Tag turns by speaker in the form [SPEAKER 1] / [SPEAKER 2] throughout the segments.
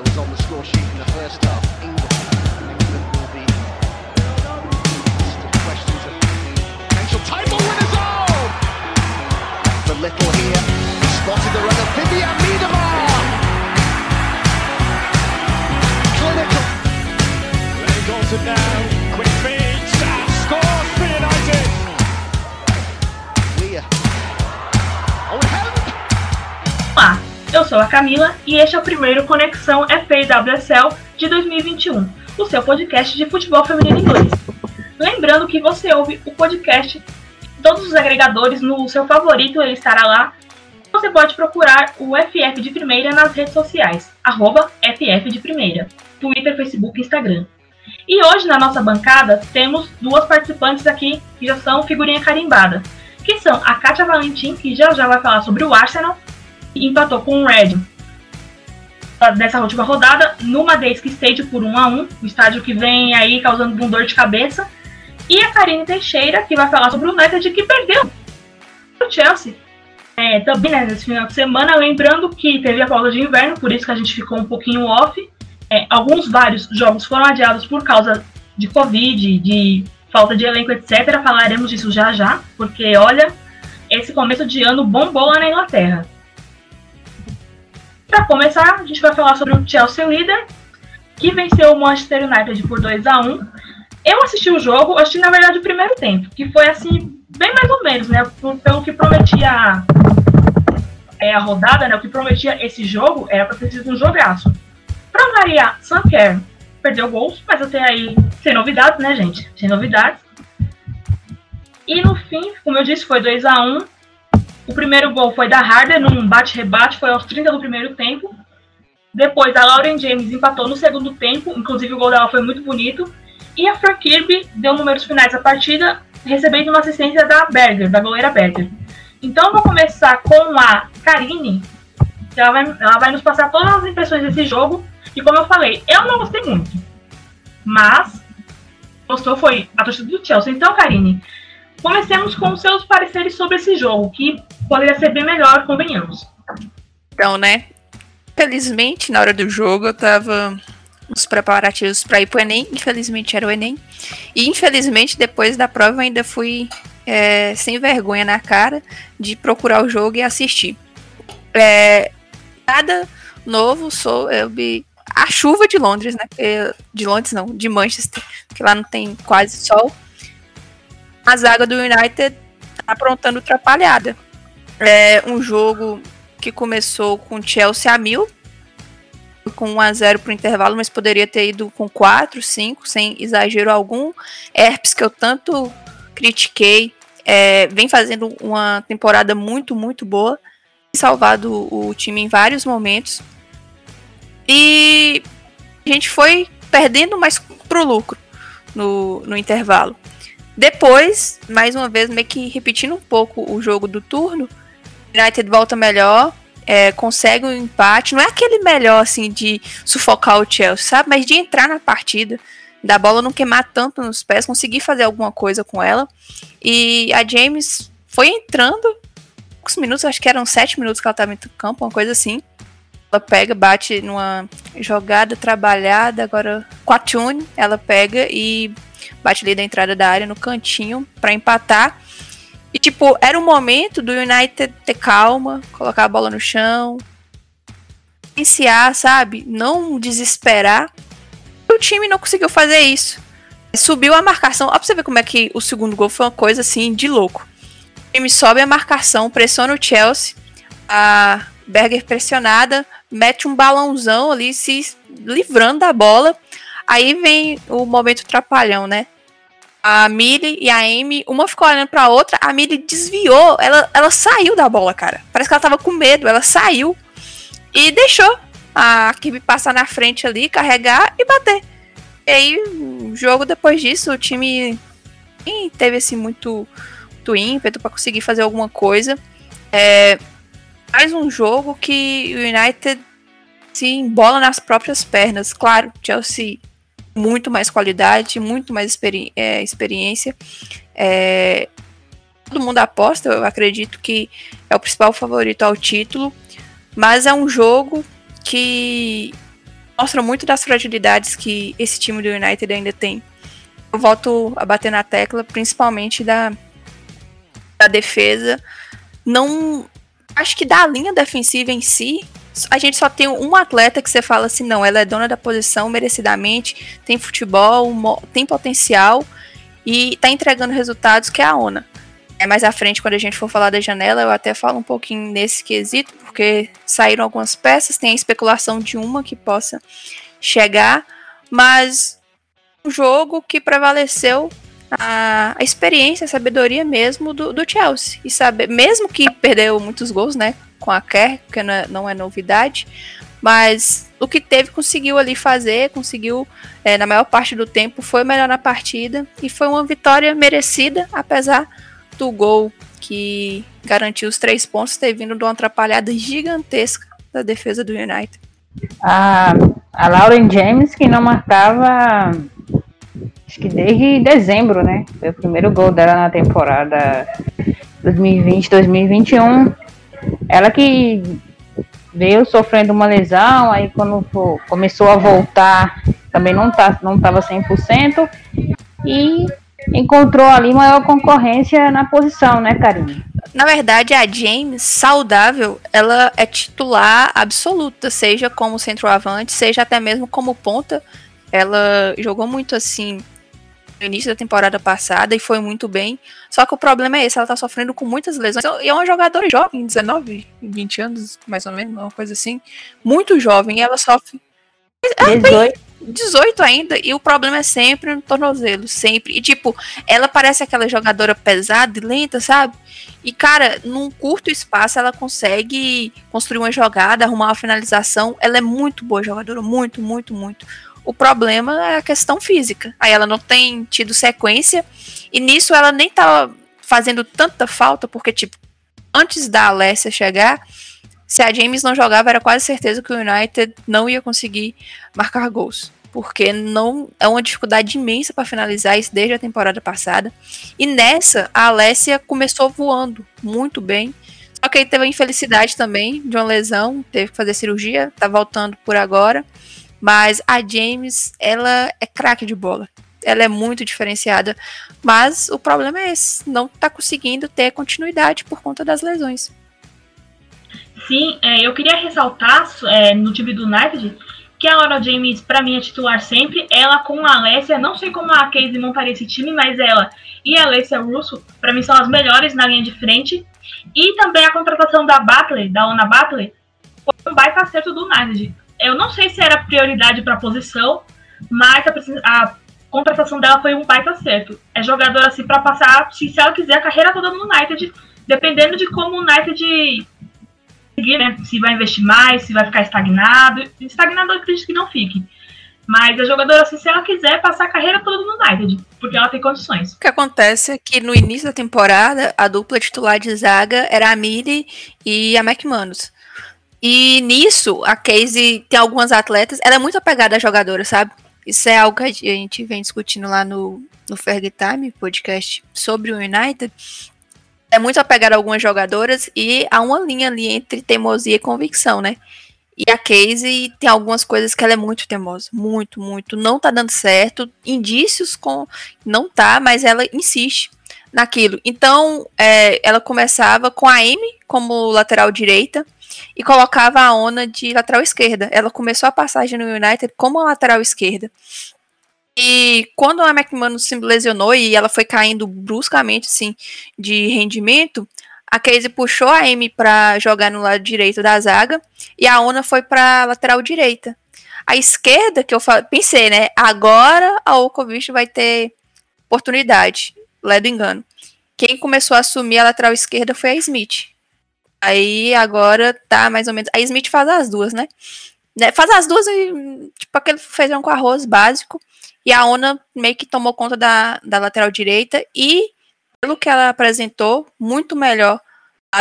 [SPEAKER 1] was on the score sheet in the
[SPEAKER 2] Camila e este é o primeiro Conexão FAWSL de 2021, o seu podcast de futebol feminino inglês. Lembrando que você ouve o podcast todos os agregadores, no seu favorito ele estará lá. Você pode procurar o FF de Primeira nas redes sociais, arroba FF de Primeira, Twitter, Facebook e Instagram. E hoje na nossa bancada temos duas participantes aqui que já são figurinha carimbada, que são a Kátia Valentim, que já já vai falar sobre o Arsenal, empatou com o Red dessa última rodada no Madeisk Stadium por 1 a 1 o estádio que vem aí causando um dor de cabeça. E a Karine Teixeira, que vai falar sobre o United que perdeu o Chelsea. É, também né, nesse final de semana, lembrando que teve a pausa de inverno, por isso que a gente ficou um pouquinho off. É, alguns vários jogos foram adiados por causa de Covid, de falta de elenco, etc. Falaremos disso já já, porque olha, esse começo de ano bombou lá na Inglaterra. Para começar, a gente vai falar sobre o Chelsea líder, que venceu o Manchester United por 2 a 1 Eu assisti o jogo, assisti na verdade o primeiro tempo, que foi assim, bem mais ou menos, né? Pelo que prometia é, a rodada, né? O que prometia esse jogo era para ter sido um jogaço. Para variar, Sanker perdeu gols, mas até aí sem novidades, né, gente? Sem novidades. E no fim, como eu disse, foi 2 a 1 o primeiro gol foi da Harder, num bate-rebate, foi aos 30 do primeiro tempo. Depois a Lauren James empatou no segundo tempo, inclusive o gol dela foi muito bonito. E a Fran Kirby deu números finais da partida, recebendo uma assistência da Berger, da goleira Berger. Então eu vou começar com a Karine, que ela vai, ela vai nos passar todas as impressões desse jogo. E como eu falei, eu não gostei muito. Mas gostou foi a torcida do Chelsea. Então, Karine, comecemos com seus pareceres sobre esse jogo, que poderia ser bem melhor, convenhamos.
[SPEAKER 3] Então, né? Felizmente, na hora do jogo, eu tava nos preparativos para ir pro Enem. Infelizmente era o Enem. E infelizmente, depois da prova, ainda fui é, sem vergonha na cara de procurar o jogo e assistir. É, nada novo sobre a chuva de Londres, né? De Londres não, de Manchester, que lá não tem quase sol. A zaga do United tá aprontando atrapalhada. É um jogo que começou com Chelsea a mil, com 1 a 0 para o intervalo, mas poderia ter ido com 4, 5, sem exagero algum. Herpes, que eu tanto critiquei, é, vem fazendo uma temporada muito, muito boa, salvado o time em vários momentos. E a gente foi perdendo mais pro lucro no, no intervalo. Depois, mais uma vez, meio que repetindo um pouco o jogo do turno, United volta melhor, é, consegue um empate. Não é aquele melhor, assim, de sufocar o Chelsea, sabe? Mas de entrar na partida, da bola não queimar tanto nos pés, conseguir fazer alguma coisa com ela. E a James foi entrando, poucos minutos, acho que eram sete minutos que ela estava em campo, uma coisa assim. Ela pega, bate numa jogada trabalhada, agora com a Tune, ela pega e bate ali da entrada da área no cantinho para empatar. E tipo, era o momento do United ter calma, colocar a bola no chão, iniciar, sabe? Não desesperar. O time não conseguiu fazer isso. Subiu a marcação. Ó, pra você ver como é que o segundo gol foi uma coisa assim de louco. O time sobe a marcação, pressiona o Chelsea. A Berger pressionada, mete um balãozão ali, se livrando da bola. Aí vem o momento trapalhão, né? A Millie e a Amy, uma ficou olhando pra outra, a Millie desviou, ela, ela saiu da bola, cara. Parece que ela tava com medo, ela saiu e deixou a Kirby passar na frente ali, carregar e bater. E aí, o jogo depois disso, o time teve assim muito, muito ímpeto para conseguir fazer alguma coisa. É, mais um jogo que o United se embola nas próprias pernas. Claro, Chelsea muito mais qualidade, muito mais experi é, experiência. É, todo mundo aposta, eu acredito que é o principal favorito ao título, mas é um jogo que mostra muito das fragilidades que esse time do United ainda tem. Eu volto a bater na tecla, principalmente da, da defesa. Não. Acho que da linha defensiva em si, a gente só tem um atleta que você fala assim, não, ela é dona da posição merecidamente, tem futebol, tem potencial e tá entregando resultados, que é a ONA. É mais à frente, quando a gente for falar da janela, eu até falo um pouquinho nesse quesito, porque saíram algumas peças, tem a especulação de uma que possa chegar, mas um jogo que prevaleceu a, a experiência, a sabedoria mesmo do, do, Chelsea. E saber, mesmo que perdeu muitos gols, né? Com a Kerr, que não é, não é novidade, mas o que teve conseguiu ali fazer, conseguiu é, na maior parte do tempo, foi melhor na partida e foi uma vitória merecida, apesar do gol que garantiu os três pontos ter vindo de uma atrapalhada gigantesca da defesa do United.
[SPEAKER 4] A, a Lauren James, que não marcava acho que desde dezembro, né? Foi o primeiro gol dela na temporada 2020-2021. Ela que veio sofrendo uma lesão, aí quando começou a voltar, também não tá, não estava 100%, e encontrou ali maior concorrência na posição, né, Karine?
[SPEAKER 3] Na verdade, a James, saudável, ela é titular absoluta, seja como centroavante, seja até mesmo como ponta. Ela jogou muito assim no início da temporada passada e foi muito bem. Só que o problema é esse, ela tá sofrendo com muitas lesões. E é uma jogadora jovem, 19, 20 anos, mais ou menos, uma coisa assim. Muito jovem, e ela sofre. 18. 18 ainda, e o problema é sempre no tornozelo, sempre. E tipo, ela parece aquela jogadora pesada e lenta, sabe? E cara, num curto espaço ela consegue construir uma jogada, arrumar uma finalização. Ela é muito boa jogadora, muito, muito, muito. O problema é a questão física. Aí ela não tem tido sequência, e nisso ela nem tá fazendo tanta falta, porque tipo, antes da Alessia chegar, se a James não jogava, era quase certeza que o United não ia conseguir marcar gols. Porque não é uma dificuldade imensa para finalizar isso desde a temporada passada. E nessa, a Alessia começou voando muito bem. Só que aí teve a infelicidade também de uma lesão, teve que fazer cirurgia, tá voltando por agora. Mas a James, ela é craque de bola. Ela é muito diferenciada. Mas o problema é esse: não tá conseguindo ter continuidade por conta das lesões.
[SPEAKER 2] Sim, é, eu queria ressaltar é, no time do United que a Laura James, para mim, é titular sempre. Ela com a Alessia, não sei como a Casey montaria esse time, mas ela e a Alessia Russo, para mim, são as melhores na linha de frente. E também a contratação da Butler, da Ona Butler, foi um baita acerto do United. Eu não sei se era prioridade para a posição, mas a, a, contratação dela foi um baita acerto. É jogadora assim para passar, se, ela quiser, a carreira toda no United, dependendo de como o United seguir, né? Se vai investir mais, se vai ficar estagnado. Estagnado eu acredito que não fique. Mas a jogadora, assim, se ela quiser passar a carreira toda no United, porque ela tem condições.
[SPEAKER 3] O que acontece é que no início da temporada, a dupla titular de zaga era a Mili e a McManus. E nisso, a Casey tem algumas atletas, ela é muito apegada à jogadora, sabe? Isso é algo que a gente vem discutindo lá no, no Ferg Time, podcast sobre o United. É muito apegada a algumas jogadoras e há uma linha ali entre teimosia e convicção, né? E a Casey tem algumas coisas que ela é muito teimosa. Muito, muito. Não tá dando certo. Indícios com. Não tá, mas ela insiste naquilo. Então, é, ela começava com a Amy como lateral direita e colocava a Ona de lateral esquerda. Ela começou a passagem no United como lateral esquerda. E quando a McManus se lesionou e ela foi caindo bruscamente assim de rendimento, a Casey puxou a Amy para jogar no lado direito da zaga e a Ona foi para lateral direita. A esquerda, que eu pensei, né? Agora a Okovic vai ter oportunidade. Ledo engano. Quem começou a assumir a lateral esquerda foi a Smith. Aí agora tá mais ou menos. A Smith faz as duas, né? né? Faz as duas e tipo aquele feijão com arroz básico. E a Ona meio que tomou conta da, da lateral direita e, pelo que ela apresentou, muito melhor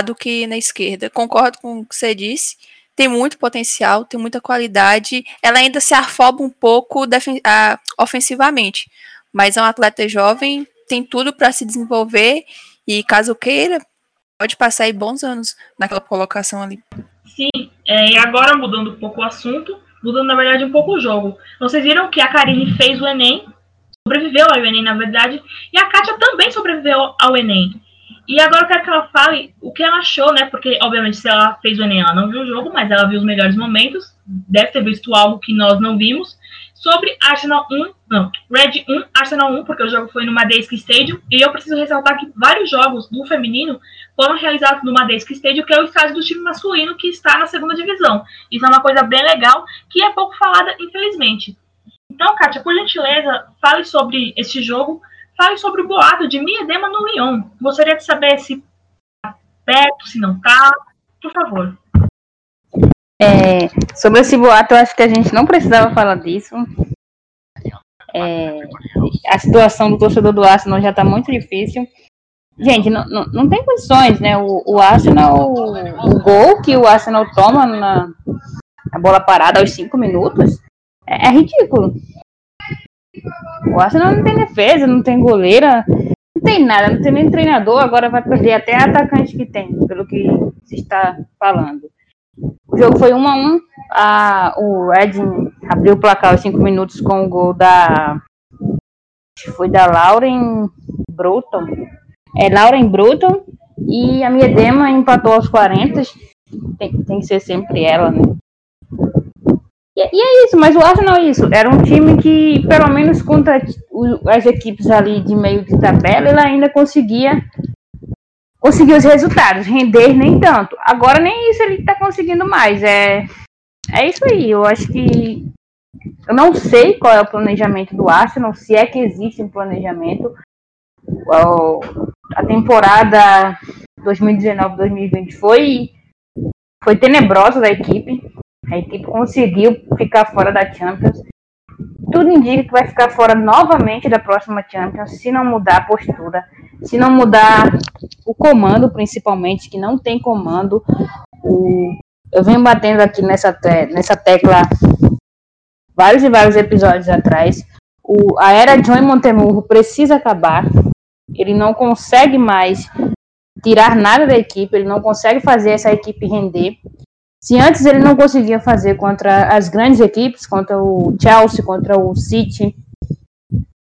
[SPEAKER 3] do que na esquerda. Concordo com o que você disse. Tem muito potencial, tem muita qualidade. Ela ainda se afoba um pouco uh, ofensivamente. Mas é um atleta jovem, tem tudo para se desenvolver. E caso queira, pode passar aí bons anos naquela colocação ali.
[SPEAKER 2] Sim, é, e agora mudando um pouco o assunto, mudando na verdade um pouco o jogo. Vocês viram que a Karine fez o Enem, sobreviveu ao Enem na verdade, e a Kátia também sobreviveu ao Enem. E agora eu quero que ela fale o que ela achou, né? Porque, obviamente, se ela fez o Enem, ela não viu o jogo, mas ela viu os melhores momentos. Deve ter visto algo que nós não vimos. Sobre Arsenal 1, não, Red 1, Arsenal 1, porque o jogo foi no Madeisk Stadium. E eu preciso ressaltar que vários jogos do feminino foram realizados no Madeisk Stadium, que é o estádio do time masculino que está na segunda divisão. Isso é uma coisa bem legal, que é pouco falada, infelizmente. Então, Kátia, por gentileza, fale sobre este jogo Fale sobre o boato de Miedema no Lyon. Gostaria de saber se tá perto, se não tá. Por favor.
[SPEAKER 4] É, sobre esse boato, eu acho que a gente não precisava falar disso. É, a situação do torcedor do Arsenal já está muito difícil. Gente, não, não, não, tem condições, né? O, o Arsenal, o, gol que o Arsenal toma na, na bola parada aos 5 minutos é, é ridículo. O Arsenal não tem defesa, não tem goleira, não tem nada, não tem nem treinador, agora vai perder até atacante que tem, pelo que se está falando. O jogo foi 1 a 1 a, o Edin abriu o placar aos 5 minutos com o gol da. Foi da Lauren Bruton. É, Lauren Bruton. E a Miedema empatou aos 40. Tem, tem que ser sempre ela, né? E, é isso, mas o Arsenal é isso. Era um time que, pelo menos contra as equipes ali de meio de tabela, ele ainda conseguia conseguir os resultados, render nem tanto. Agora nem isso ele está conseguindo mais. É, é isso aí. Eu acho que eu não sei qual é o planejamento do Arsenal, se é que existe um planejamento. A temporada 2019-2020 foi foi tenebrosa da equipe. A equipe conseguiu ficar fora da Champions. Tudo indica que vai ficar fora novamente da próxima Champions se não mudar a postura, se não mudar o comando, principalmente, que não tem comando. Eu venho batendo aqui nessa, te... nessa tecla vários e vários episódios atrás. O... A era John Montemurro precisa acabar. Ele não consegue mais tirar nada da equipe, ele não consegue fazer essa equipe render. Se antes ele não conseguia fazer contra as grandes equipes, contra o Chelsea, contra o City,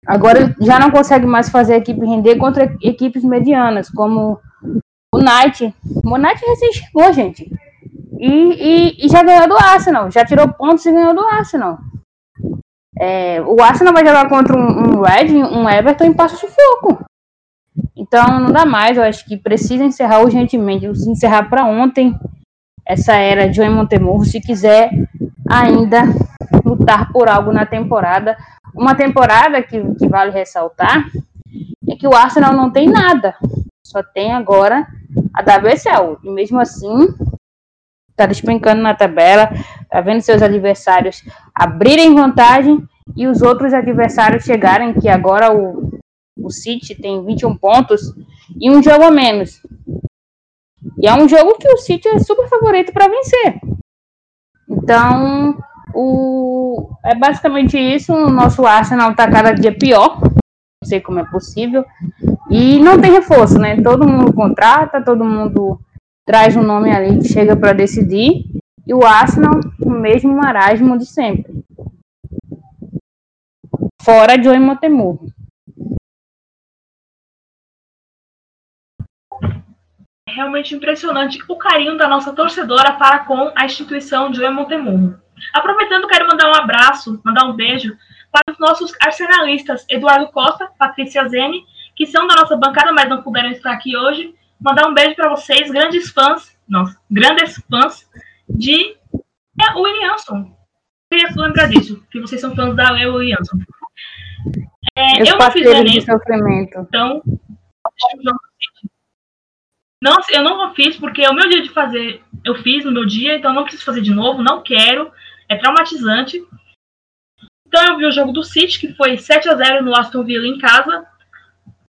[SPEAKER 4] agora já não consegue mais fazer a equipe render contra equipes medianas, como o Knight. O Knight recém chegou, gente. E, e, e, já ganhou do Arsenal, já tirou pontos e ganhou do Arsenal. É, o Arsenal vai jogar contra um, um Red, um Everton em passo sufoco. Então não dá mais, eu acho que precisa encerrar urgentemente, encerrar para ontem essa era de Montemurro, se quiser ainda lutar por algo na temporada. Uma temporada que, que vale ressaltar é que o Arsenal não tem nada, só tem agora a WSL. E mesmo assim, está despencando na tabela, está vendo seus adversários abrirem vantagem e os outros adversários chegarem, que agora o, City tem 21 pontos e um jogo a menos. E é um jogo que o City é super favorito para vencer. Então, o... é basicamente isso. O nosso Arsenal está cada dia pior. Não sei como é possível. E não tem reforço, né? Todo mundo contrata, todo mundo traz um nome ali que chega para decidir. E o Arsenal, o mesmo marasmo de sempre. Fora Joey Motemurro.
[SPEAKER 2] realmente impressionante o carinho da nossa torcedora para com a instituição de Montemurro. Aproveitando, quero mandar um abraço, mandar um beijo para os nossos arsenalistas, Eduardo Costa, Patrícia Zene, que são da nossa bancada, mas não puderam estar aqui hoje. Mandar um beijo para vocês, grandes fãs, nossa, grandes fãs de é, Williamson. Queria lembrar disso, que vocês são fãs da Leo Williamson.
[SPEAKER 4] É, eu não fiz o Enem,
[SPEAKER 2] então não, eu não fiz porque é o meu dia de fazer. Eu fiz no meu dia, então não preciso fazer de novo, não quero. É traumatizante. Então eu vi o jogo do City, que foi 7 a 0 no Aston Villa em casa.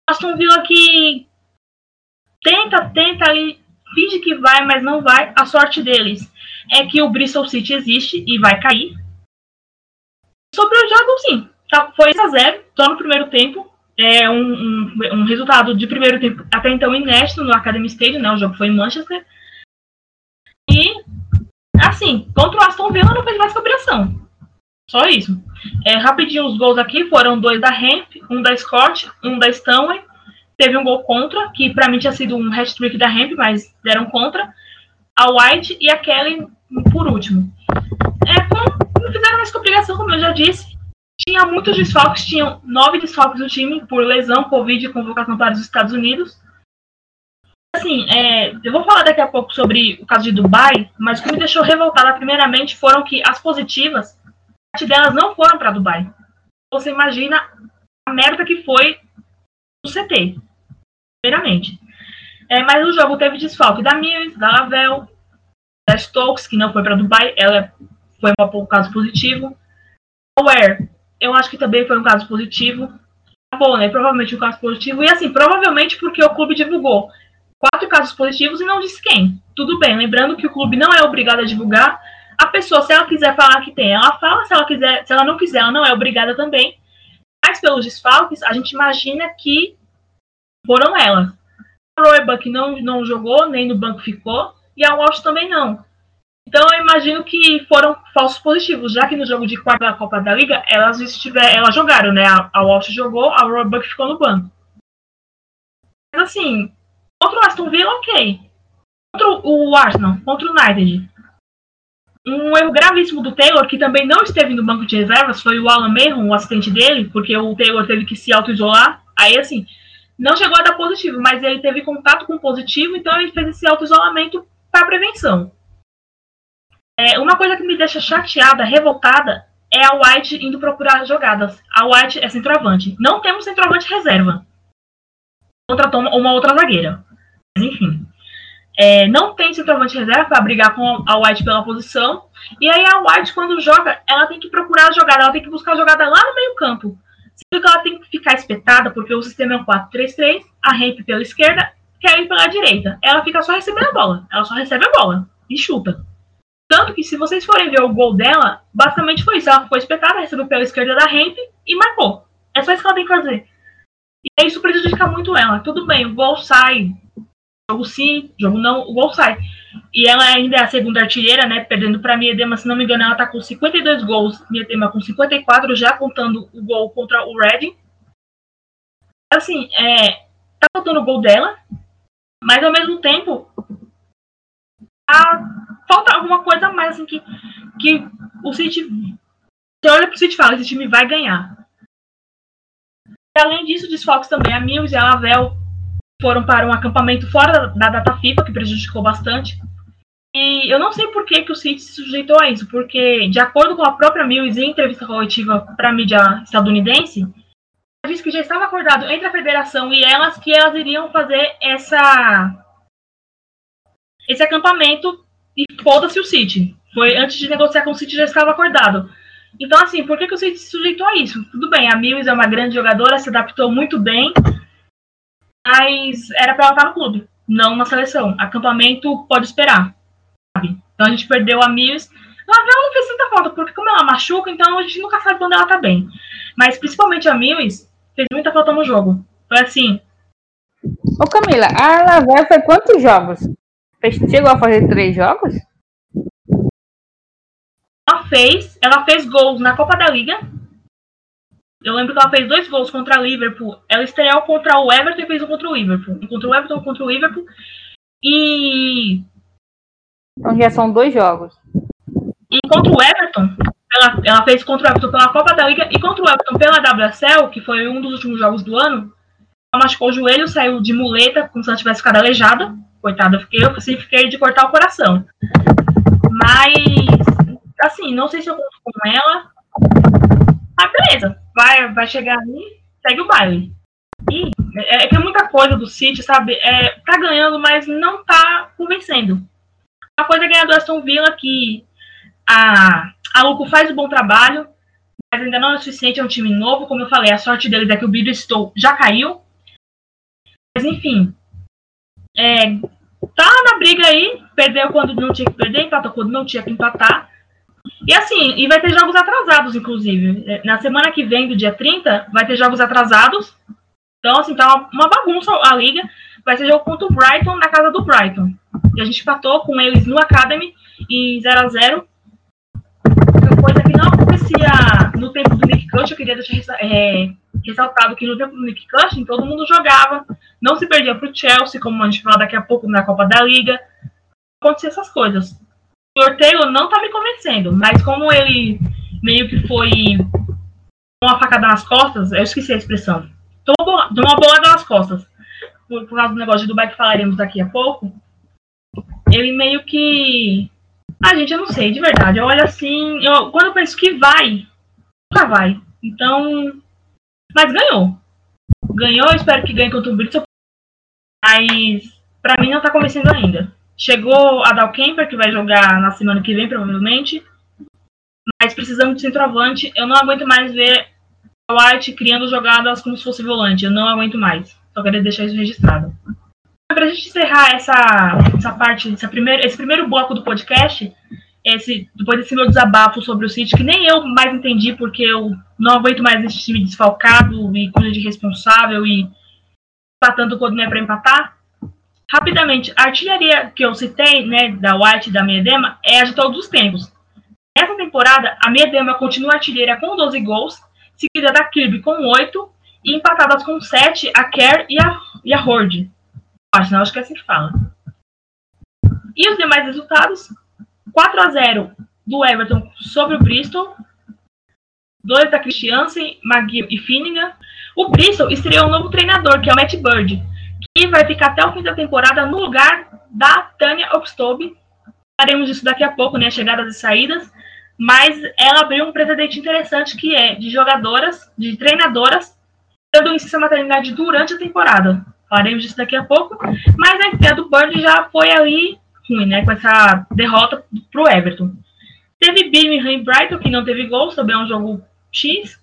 [SPEAKER 2] Aston Villa que tenta, tenta ali, finge que vai, mas não vai. A sorte deles é que o Bristol City existe e vai cair. Sobre o jogo, sim. Tá, foi 6 a 0 só no primeiro tempo é um, um, um, resultado de primeiro tempo até então inédito no Academy Stadium, né? O jogo foi em Manchester. E assim, contra o Aston Villa não fez mais que obrigação. Só isso. É, rapidinho, os gols aqui foram dois da Hemp, um da Scott, um da Stanley. Teve um gol contra, que para mim tinha sido um hat-trick da Hemp, mas deram contra. A White e a Kelly por último. É, não fizeram mais obrigação, como eu já disse. Tinha muitos desfalques, tinham nove desfalques do time por lesão, Covid e convocação para os Estados Unidos. Assim, é, eu vou falar daqui a pouco sobre o caso de Dubai, mas o que me deixou revoltada primeiramente foram que as positivas parte delas não foram para Dubai. Você imagina a merda que foi o CT, primeiramente. É, mas o jogo teve desfalque da Mills, da Lavelle, da Stokes, que não foi para Dubai, ela foi um caso positivo. Ware, eu acho que também foi um caso positivo. A Bonner, provavelmente um caso positivo. E assim, provavelmente porque o clube divulgou quatro casos positivos e não disse quem. Tudo bem, lembrando que o clube não é obrigado a divulgar a pessoa, se ela quiser falar que tem, ela fala, se ela quiser, se ela não quiser, ela não é obrigada também. Mas pelos desfalques, a gente imagina que foram elas. A Roebuck não, não jogou, nem no banco ficou, e a Walsh também não. Então eu imagino que foram falsos positivos, já que no jogo de quarta da Copa da Liga, elas estiver, elas jogaram, né? A, Walsh jogou, a Roebuck ficou no banco. Mas assim, contra o Aston Villa, ok. Contra o Arsenal, contra o United, um erro gravíssimo do Taylor, que também não esteve no banco de reservas, foi o Alan Mayron, o assistente dele, porque o Taylor teve que se auto-isolar. Aí, assim, não chegou a dar positivo, mas ele teve contato com positivo, então ele fez esse auto-isolamento para prevenção. É, uma coisa que me deixa chateada, revoltada, é a White indo procurar jogadas. A White é centroavante. Não temos centroavante reserva. Contratou uma outra zagueira. Mas, enfim. É, não tem centroavante reserva para brigar com a White pela posição. E aí a White, quando joga, ela tem que procurar a jogada, ela tem que buscar a jogada lá no meio campo. Sendo que ela tem que ficar espetada, porque o sistema é um 4-3-3, a Ramp pela esquerda, quer pela direita. Ela fica só recebendo a bola. Ela só recebe a bola e chuta. Tanto que se vocês forem ver o gol dela, basicamente foi isso. Ela foi espetada, recebeu pela esquerda da Ramp e marcou. É só isso que ela tem que fazer. E isso prejudica muito ela. Tudo bem, o gol sai jogo sim, jogo não, o gol sai. E ela ainda é a segunda artilheira, né? Perdendo para Miedema, se não me engano, ela tá com 52 gols, Miedema com 54, já contando o gol contra o Reading. Assim, é, tá faltando o gol dela, mas ao mesmo tempo falta alguma coisa mais assim, que, que o City. Você olha pro City e fala, esse time vai ganhar. E, além disso, desfalques também. A Mills e a Lavel foram para um acampamento fora da data FIFA, que prejudicou bastante. E eu não sei por que, que o City se sujeitou a isso, porque, de acordo com a própria Mills em entrevista coletiva para a mídia estadunidense, ela disse que já estava acordado entre a federação e elas que elas iriam fazer essa esse acampamento e foda-se o City. Foi antes de negociar com o City já estava acordado. Então, assim, por que, que o City se sujeitou a isso? Tudo bem, a Mills é uma grande jogadora, se adaptou muito bem, mas era para ela estar no clube, não na seleção. Acampamento pode esperar, sabe? Então a gente perdeu a Mills. Ela não fez tanta falta, porque como ela machuca, então a gente nunca sabe quando ela tá bem. Mas principalmente a Mills fez muita falta no jogo. Foi assim.
[SPEAKER 4] Ô Camila, a Lavelle foi quantos jogos? Chegou a fazer três jogos?
[SPEAKER 2] Ela fez, ela fez gols na Copa da Liga, eu lembro que ela fez dois gols contra a Liverpool. Ela estreou contra o Everton e fez um contra o Liverpool. Contra o Everton contra o Liverpool. E.
[SPEAKER 4] Então já são dois jogos.
[SPEAKER 2] E contra o Everton, ela, ela fez contra o Everton pela Copa da Liga e contra o Everton pela WSL, que foi um dos últimos jogos do ano. Ela machucou o joelho, saiu de muleta, como se ela tivesse ficado aleijada. Coitada, eu fiquei, eu assim, fiquei de cortar o coração. Mas, assim, não sei se eu conto com ela. Mas beleza vai, vai chegar ali, segue o baile. E é, é que é muita coisa do City, sabe? É, tá ganhando, mas não tá convencendo. A coisa é ganhar do Aston Villa que a, a Luco faz um bom trabalho, mas ainda não é o suficiente, é um time novo. Como eu falei, a sorte deles é que o Biddlestone já caiu. Mas enfim, é, tá na briga aí, perdeu quando não tinha que perder, empatou quando não tinha que empatar. E assim, e vai ter jogos atrasados, inclusive. Na semana que vem, do dia 30, vai ter jogos atrasados. Então, assim, tá uma, bagunça a liga. Vai ser jogo contra o Brighton na casa do Brighton. E a gente empatou com eles no Academy. em 0 a 0 Coisa que não acontecia no tempo do Nick Cush. Eu queria deixar é, ressaltado que no tempo do Nick Cush todo mundo jogava, não se perdia para o Chelsea, como a gente fala daqui a pouco na Copa da Liga. Acontecia essas coisas. O. Taylor não tá me convencendo, mas como ele meio que foi uma facada nas costas, eu esqueci a expressão. Tomou uma bolada nas costas. Por, causa do negócio de Dubai que falaremos daqui a pouco. Ele meio que. Ah, gente, eu não sei, de verdade. Eu olho assim. Eu, quando eu penso que vai, nunca vai. Então. Mas ganhou. Ganhou, espero que ganhe contra o Bristol. Mas, pra mim, não tá convencendo ainda. Chegou a Dal Kemper, que vai jogar na semana que vem, provavelmente. Mas precisamos de centroavante. Eu não aguento mais ver a White criando jogadas como se fosse volante. Eu não aguento mais. Só queria deixar isso registrado. Para a gente encerrar essa, essa parte, essa primeira, esse primeiro bloco do podcast, esse, depois desse meu desabafo sobre o City, que nem eu mais entendi, porque eu não aguento mais esse time desfalcado e coisa de responsável e empatando quando não é para empatar. Rapidamente, a artilharia que eu citei, né, da White e da Miedema, é a de todos os tempos. Nessa temporada, a Miedema continua artilheira com 12 gols, seguida da Kirby com 8 e empatadas com 7 a Kerr e a, e a Horde. Acho, acho que é assim que fala. E os demais resultados? 4 a 0 do Everton sobre o Bristol. 2 da Christiansen, McGill e Finningham. O Bristol estreou um novo treinador, que é o Matt Bird, que vai ficar até o fim da temporada no lugar da Tânia Oxtobe. Faremos isso daqui a pouco, né? Chegadas e saídas mas ela abriu um precedente interessante que é de jogadoras, de treinadoras, dando licença maternidade durante a temporada. Falaremos disso daqui a pouco, mas a ideia do Bird já foi ali ruim, né, com essa derrota para o Everton. Teve Birmingham e Brighton, que não teve também é um jogo X.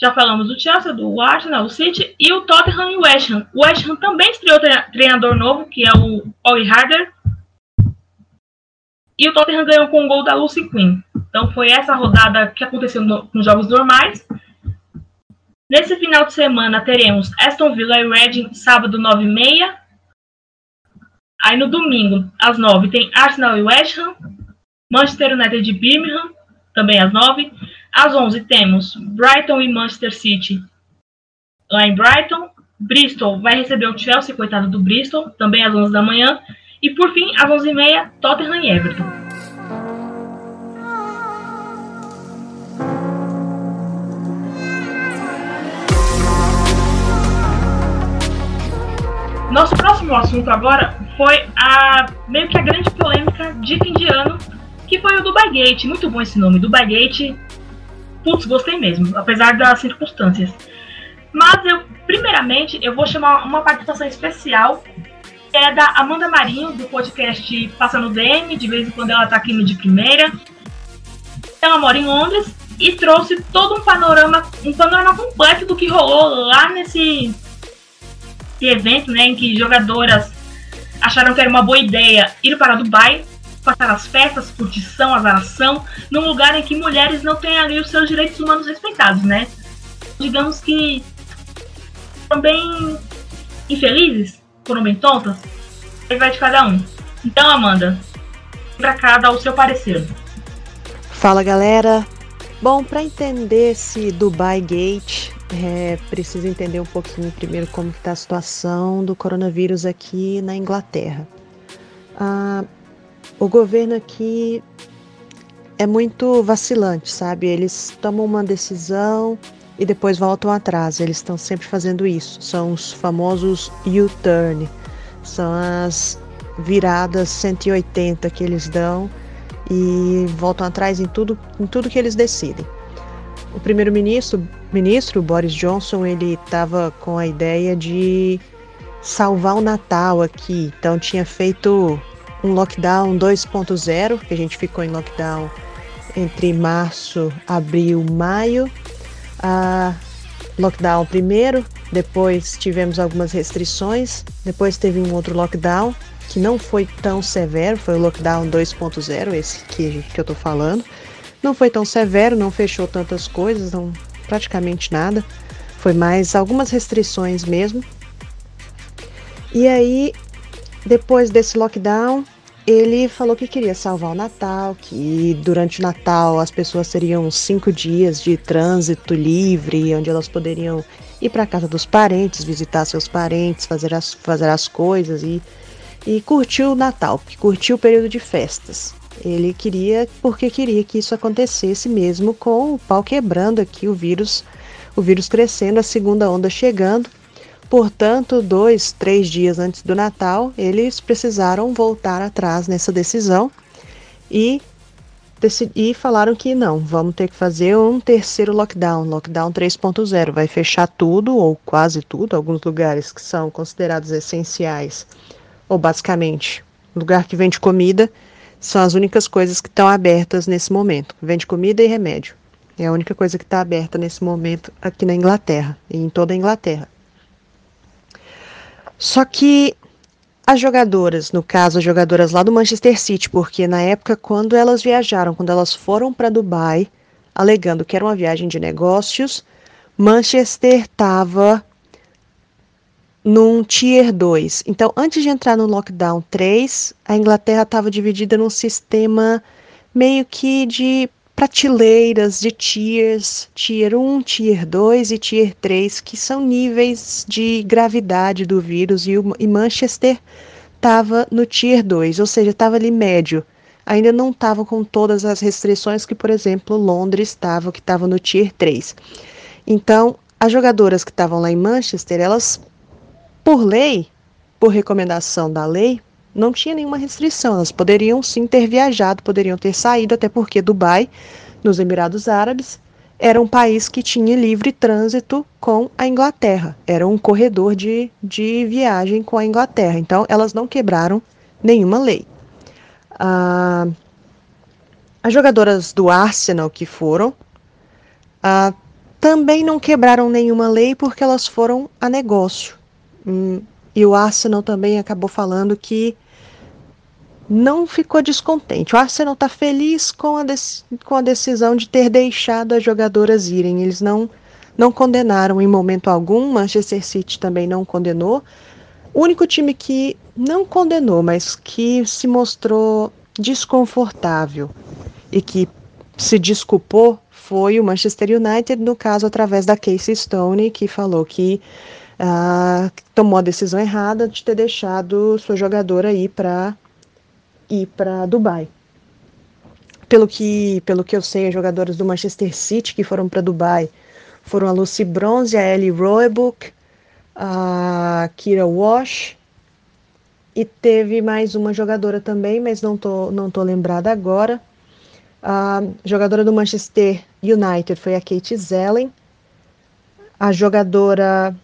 [SPEAKER 2] Já falamos do Chelsea, do Arsenal, o City, e o Tottenham e o West Ham. O West Ham também estreou treinador novo, que é o Ollie Harder, e o Tottenham ganhou com o gol da Lucy Quinn. Então foi essa rodada que aconteceu no, nos jogos normais. Nesse final de semana teremos Aston Villa e Reading, sábado 9h30. Aí no domingo, às 9 tem Arsenal e West Ham. Manchester United e Birmingham, também às 9 Às 11 temos Brighton e Manchester City, lá em Brighton. Bristol vai receber o Chelsea, coitado do Bristol, também às 11 da manhã. E por fim, às 11h30, Tottenham e Everton. Nosso próximo assunto agora foi a meio que a grande polêmica de fim de ano, que foi o Dubai Gate. Muito bom esse nome, Dubai Gate. Putz, gostei mesmo, apesar das circunstâncias. Mas eu, primeiramente, eu vou chamar uma participação especial é da Amanda Marinho, do podcast Passando DM, de vez em quando ela tá aqui no de primeira. Ela mora em Londres e trouxe todo um panorama, um panorama completo do que rolou lá nesse, evento, né, em que jogadoras acharam que era uma boa ideia ir para Dubai, passar as festas, curtição, azaração, num lugar em que mulheres não têm ali os seus direitos humanos respeitados, né? Digamos que também infelizes, foram bem tontas? Aí vai de cada um. Então, Amanda, para cada o seu parecer.
[SPEAKER 5] Fala, galera. Bom, para entender esse Dubai Gate, é, preciso entender um pouquinho primeiro como está a situação do coronavírus aqui na Inglaterra. Ah, o governo aqui é muito vacilante, sabe? Eles tomam uma decisão e depois voltam atrás. Eles estão sempre fazendo isso. São os famosos U-turn. São as viradas 180 que eles dão e voltam atrás em tudo, em tudo que eles decidem. O primeiro-ministro, ministro Boris Johnson, ele estava com a ideia de salvar o Natal aqui. Então tinha feito um lockdown 2.0, que a gente ficou em lockdown entre março, abril, maio a lockdown primeiro, depois tivemos algumas restrições, depois teve um outro lockdown que não foi tão severo, foi o lockdown 2.0, esse que, que eu tô falando. Não foi tão severo, não fechou tantas coisas, não praticamente nada. Foi mais algumas restrições mesmo. E aí, depois desse lockdown, ele falou que queria salvar o Natal, que durante o Natal as pessoas teriam cinco dias de trânsito livre, onde elas poderiam ir para casa dos parentes, visitar seus parentes, fazer as, fazer as coisas e, e curtir o Natal, curtir o período de festas. Ele queria, porque queria que isso acontecesse mesmo com o pau quebrando aqui, o vírus, o vírus crescendo, a segunda onda chegando Portanto, dois, três dias antes do Natal, eles precisaram voltar atrás nessa decisão e, e falaram que não, vamos ter que fazer um terceiro lockdown, lockdown 3.0, vai fechar tudo ou quase tudo, alguns lugares que são considerados essenciais, ou basicamente, lugar que vende comida, são as únicas coisas que estão abertas nesse momento, vende comida e remédio. É a única coisa que está aberta nesse momento aqui na Inglaterra e em toda a Inglaterra. Só que as jogadoras, no caso, as jogadoras lá do Manchester City, porque na época quando elas viajaram, quando elas foram para Dubai, alegando que era uma viagem de negócios, Manchester estava num Tier 2. Então, antes de entrar no Lockdown 3, a Inglaterra estava dividida num sistema meio que de prateleiras de tiers, tier 1, tier 2 e tier 3, que são níveis de gravidade do vírus, e, o, e Manchester estava no tier 2, ou seja, estava ali médio. Ainda não estava com todas as restrições que, por exemplo, Londres estava, que estava no tier 3. Então, as jogadoras que estavam lá em Manchester, elas, por lei, por recomendação da lei, não tinha nenhuma restrição. Elas poderiam sim ter viajado, poderiam ter saído, até porque Dubai, nos Emirados Árabes, era um país que tinha livre trânsito com a Inglaterra. Era um corredor de, de viagem com a Inglaterra. Então, elas não quebraram nenhuma lei. Ah, as jogadoras do Arsenal que foram ah, também não quebraram nenhuma lei porque elas foram a negócio. Hum, e o Arsenal também acabou falando que não ficou descontente. O Arsenal está feliz com a, com a decisão de ter deixado as jogadoras irem. Eles não, não condenaram em momento algum. Manchester City também não condenou. O único time que não condenou, mas que se mostrou desconfortável e que se desculpou foi o Manchester United, no caso através da Casey Stone, que falou que uh, tomou a decisão errada de ter deixado sua jogadora ir para ir para Dubai. Pelo que, pelo que eu sei, as jogadoras do Manchester City que foram para Dubai foram a Lucy Bronze, a Ellie Roebuck, a Kira Walsh e teve mais uma jogadora também, mas não tô, não tô lembrada agora. A jogadora do Manchester United foi a Kate Zellen. A jogadora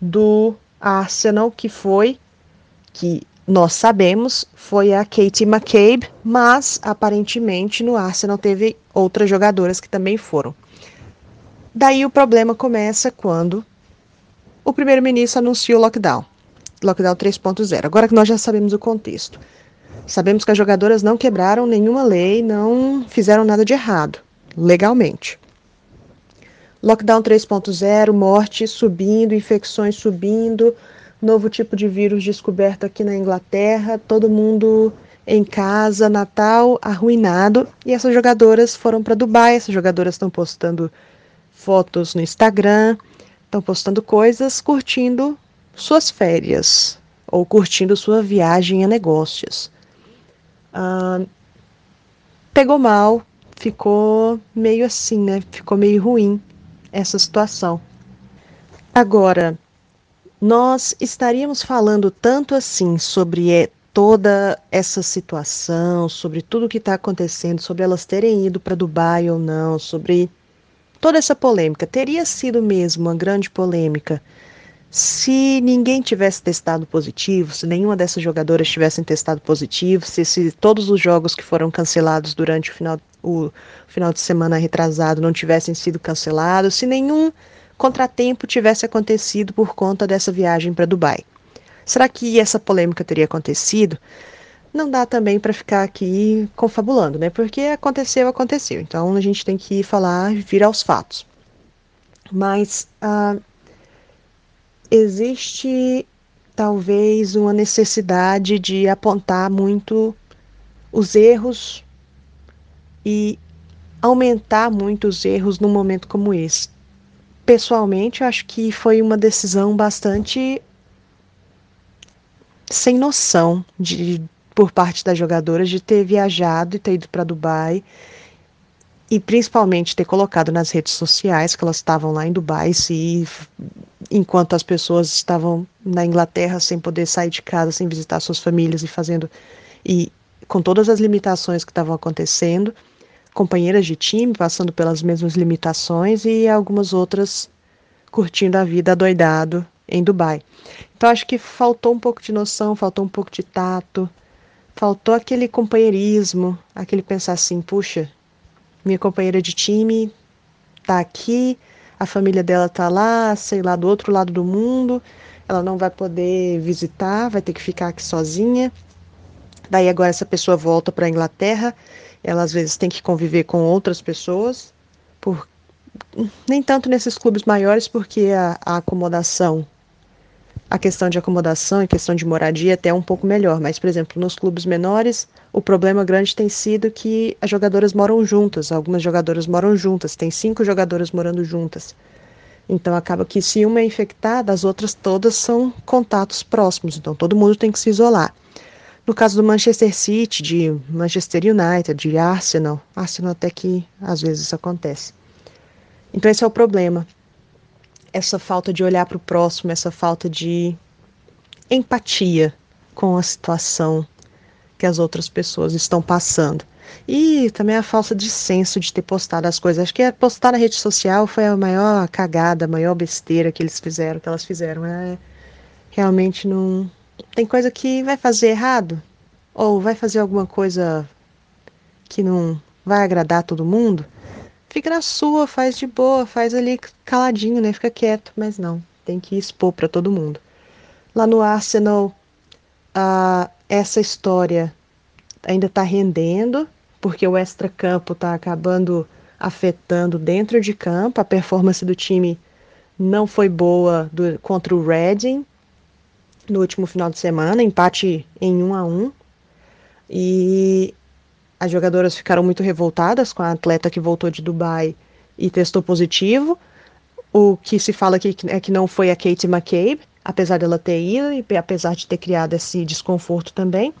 [SPEAKER 5] do Arsenal, que foi, que nós sabemos, foi a Katie McCabe, mas aparentemente no Arsenal teve outras jogadoras que também foram. Daí o problema começa quando o primeiro-ministro anuncia o lockdown, lockdown 3.0. Agora que nós já sabemos o contexto. Sabemos que as jogadoras não quebraram nenhuma lei, não fizeram nada de errado, legalmente. Lockdown 3.0, morte subindo, infecções subindo, novo tipo de vírus descoberto aqui na Inglaterra, todo mundo em casa, Natal arruinado, e essas jogadoras foram para Dubai, essas jogadoras estão postando fotos no Instagram, estão postando coisas, curtindo suas férias ou curtindo sua viagem a negócios. Pegou mal, ficou meio assim, né? Ficou meio ruim essa situação. Agora, nós estaríamos falando tanto assim sobre é, toda essa situação, sobre tudo o que está acontecendo, sobre elas terem ido para Dubai ou não, sobre toda essa polêmica. Teria sido mesmo uma grande polêmica se ninguém tivesse testado positivo, se nenhuma dessas jogadoras tivessem testado positivo, se, se todos os jogos que foram cancelados durante o final, o final de semana retrasado não tivessem sido cancelados, se nenhum contratempo tivesse acontecido por conta dessa viagem para Dubai. Será que essa polêmica teria acontecido? Não dá também para ficar aqui confabulando, né? Porque aconteceu, aconteceu. Então a gente tem que falar, vir aos fatos. Mas uh, existe talvez uma necessidade de apontar muito os erros e aumentar muito os erros num momento como esse. Pessoalmente, acho que foi uma decisão bastante sem noção de por parte das jogadoras de ter viajado e ter ido para Dubai e principalmente ter colocado nas redes sociais que elas estavam lá em Dubai, se enquanto as pessoas estavam na Inglaterra sem poder sair de casa, sem visitar suas famílias e fazendo e com todas as limitações que estavam acontecendo, companheiras de time passando pelas mesmas limitações e algumas outras curtindo a vida doidado em Dubai. Então acho que faltou um pouco de noção, faltou um pouco de tato, faltou aquele companheirismo, aquele pensar assim, puxa, minha companheira de time tá aqui, a família dela tá lá, sei lá, do outro lado do mundo, ela não vai poder visitar, vai ter que ficar aqui sozinha. Daí agora essa pessoa volta para a Inglaterra, ela às vezes tem que conviver com outras pessoas, por nem tanto nesses clubes maiores, porque a, a acomodação a questão de acomodação e questão de moradia é até um pouco melhor, mas, por exemplo, nos clubes menores, o problema grande tem sido que as jogadoras moram juntas, algumas jogadoras moram juntas, tem cinco jogadoras morando juntas. Então acaba que se uma é infectada, as outras todas são contatos próximos, então todo mundo tem que se isolar. No caso do Manchester City, de Manchester United, de Arsenal, Arsenal até que às vezes isso acontece. Então esse é o problema essa falta de olhar para o próximo, essa falta de empatia com a situação que as outras pessoas estão passando. E também a falta de senso de ter postado as coisas. Acho que postar na rede social foi a maior cagada, a maior besteira que eles fizeram, que elas fizeram. É, realmente não. Tem coisa que vai fazer errado, ou vai fazer alguma coisa que não vai agradar todo mundo fica na sua, faz de boa, faz ali caladinho, né? Fica quieto, mas não, tem que expor para todo mundo. Lá no Arsenal, uh, essa história ainda está rendendo, porque o extra-campo está acabando afetando dentro de campo. A performance do time não foi boa do, contra o Reading no último final de semana, empate em 1 a 1 E as jogadoras ficaram muito revoltadas com a atleta que voltou de Dubai e testou positivo. O que se fala aqui é que não foi a Kate McCabe, apesar dela ter ido e apesar de ter criado esse desconforto também.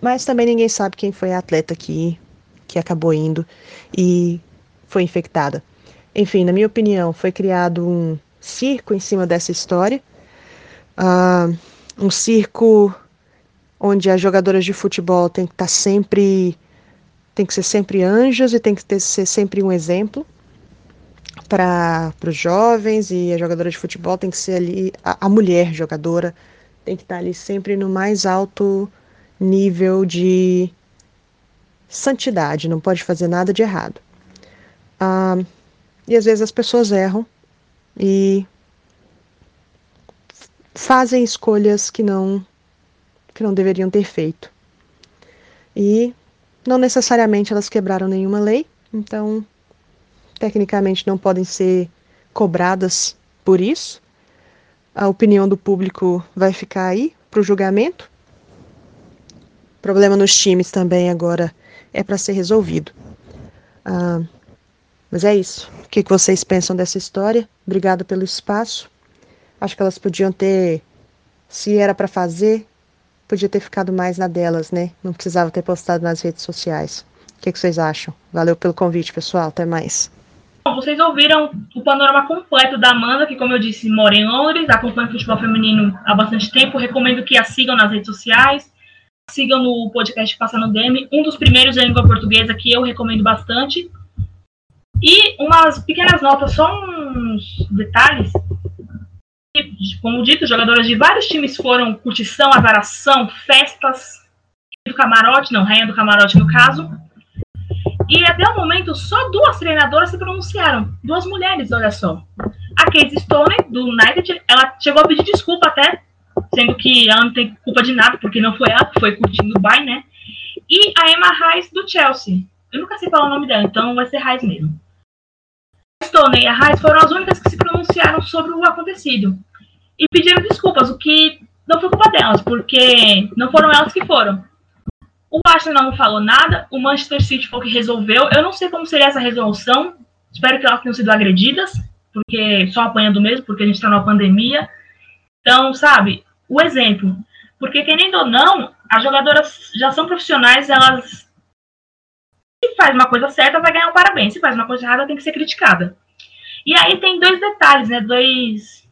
[SPEAKER 5] Mas também ninguém sabe quem foi a atleta que, que acabou indo e foi infectada. Enfim, na minha opinião, foi criado um circo em cima dessa história. Uh, um circo onde as jogadoras de futebol têm que estar sempre tem que ser sempre anjos e tem que ter, ser sempre um exemplo para os jovens e a jogadora de futebol tem que ser ali, a, a, mulher jogadora tem que estar ali sempre no mais alto nível de santidade, não pode fazer nada de errado. Ah, e às vezes as pessoas erram e fazem escolhas que não que não deveriam ter feito. E não necessariamente elas quebraram nenhuma lei, então tecnicamente não podem ser cobradas por isso. A opinião do público vai ficar aí para o julgamento. O problema nos times também agora é para ser resolvido. Ah, mas é isso. O que vocês pensam dessa história? Obrigada pelo espaço. Acho que elas podiam ter, se era para fazer, podia ter ficado mais na delas, né? Não precisava ter postado nas redes sociais. O que, que vocês acham? Valeu pelo convite, pessoal. Até mais.
[SPEAKER 2] Bom, vocês ouviram o panorama completo da Amanda, que, como eu disse, mora em Londres, acompanha o futebol feminino há bastante tempo. Recomendo que a sigam nas redes sociais, sigam no podcast Passando DM, um dos primeiros em língua portuguesa que eu recomendo bastante. E umas pequenas notas, só uns detalhes como dito, jogadoras de vários times foram curtição, azaração, festas do camarote, não, rainha do camarote no caso. E até o momento, só duas treinadoras se pronunciaram. Duas mulheres, olha só. A Casey Stone, do United, ela chegou a pedir desculpa até, sendo que ela não tem culpa de nada, porque não foi ela que foi curtindo o Bay, né? E a Emma Reis, do Chelsea. Eu nunca sei falar o nome dela, então vai ser Reis mesmo. A Stone e a Reis foram as únicas que se pronunciaram sobre o acontecido e pediram desculpas, o que não foi culpa delas, porque não foram elas que foram. O Arsenal não falou nada, o Manchester City falou que resolveu. Eu não sei como seria essa resolução. Espero que elas tenham sido agredidas, porque só apanhando mesmo, porque a gente está numa pandemia. Então, sabe, o exemplo. Porque, querendo ou não, as jogadoras já são profissionais, elas. Se faz uma coisa certa, vai ganhar um parabéns. Se faz uma coisa errada, tem que ser criticada. E aí tem dois detalhes, né? Dois.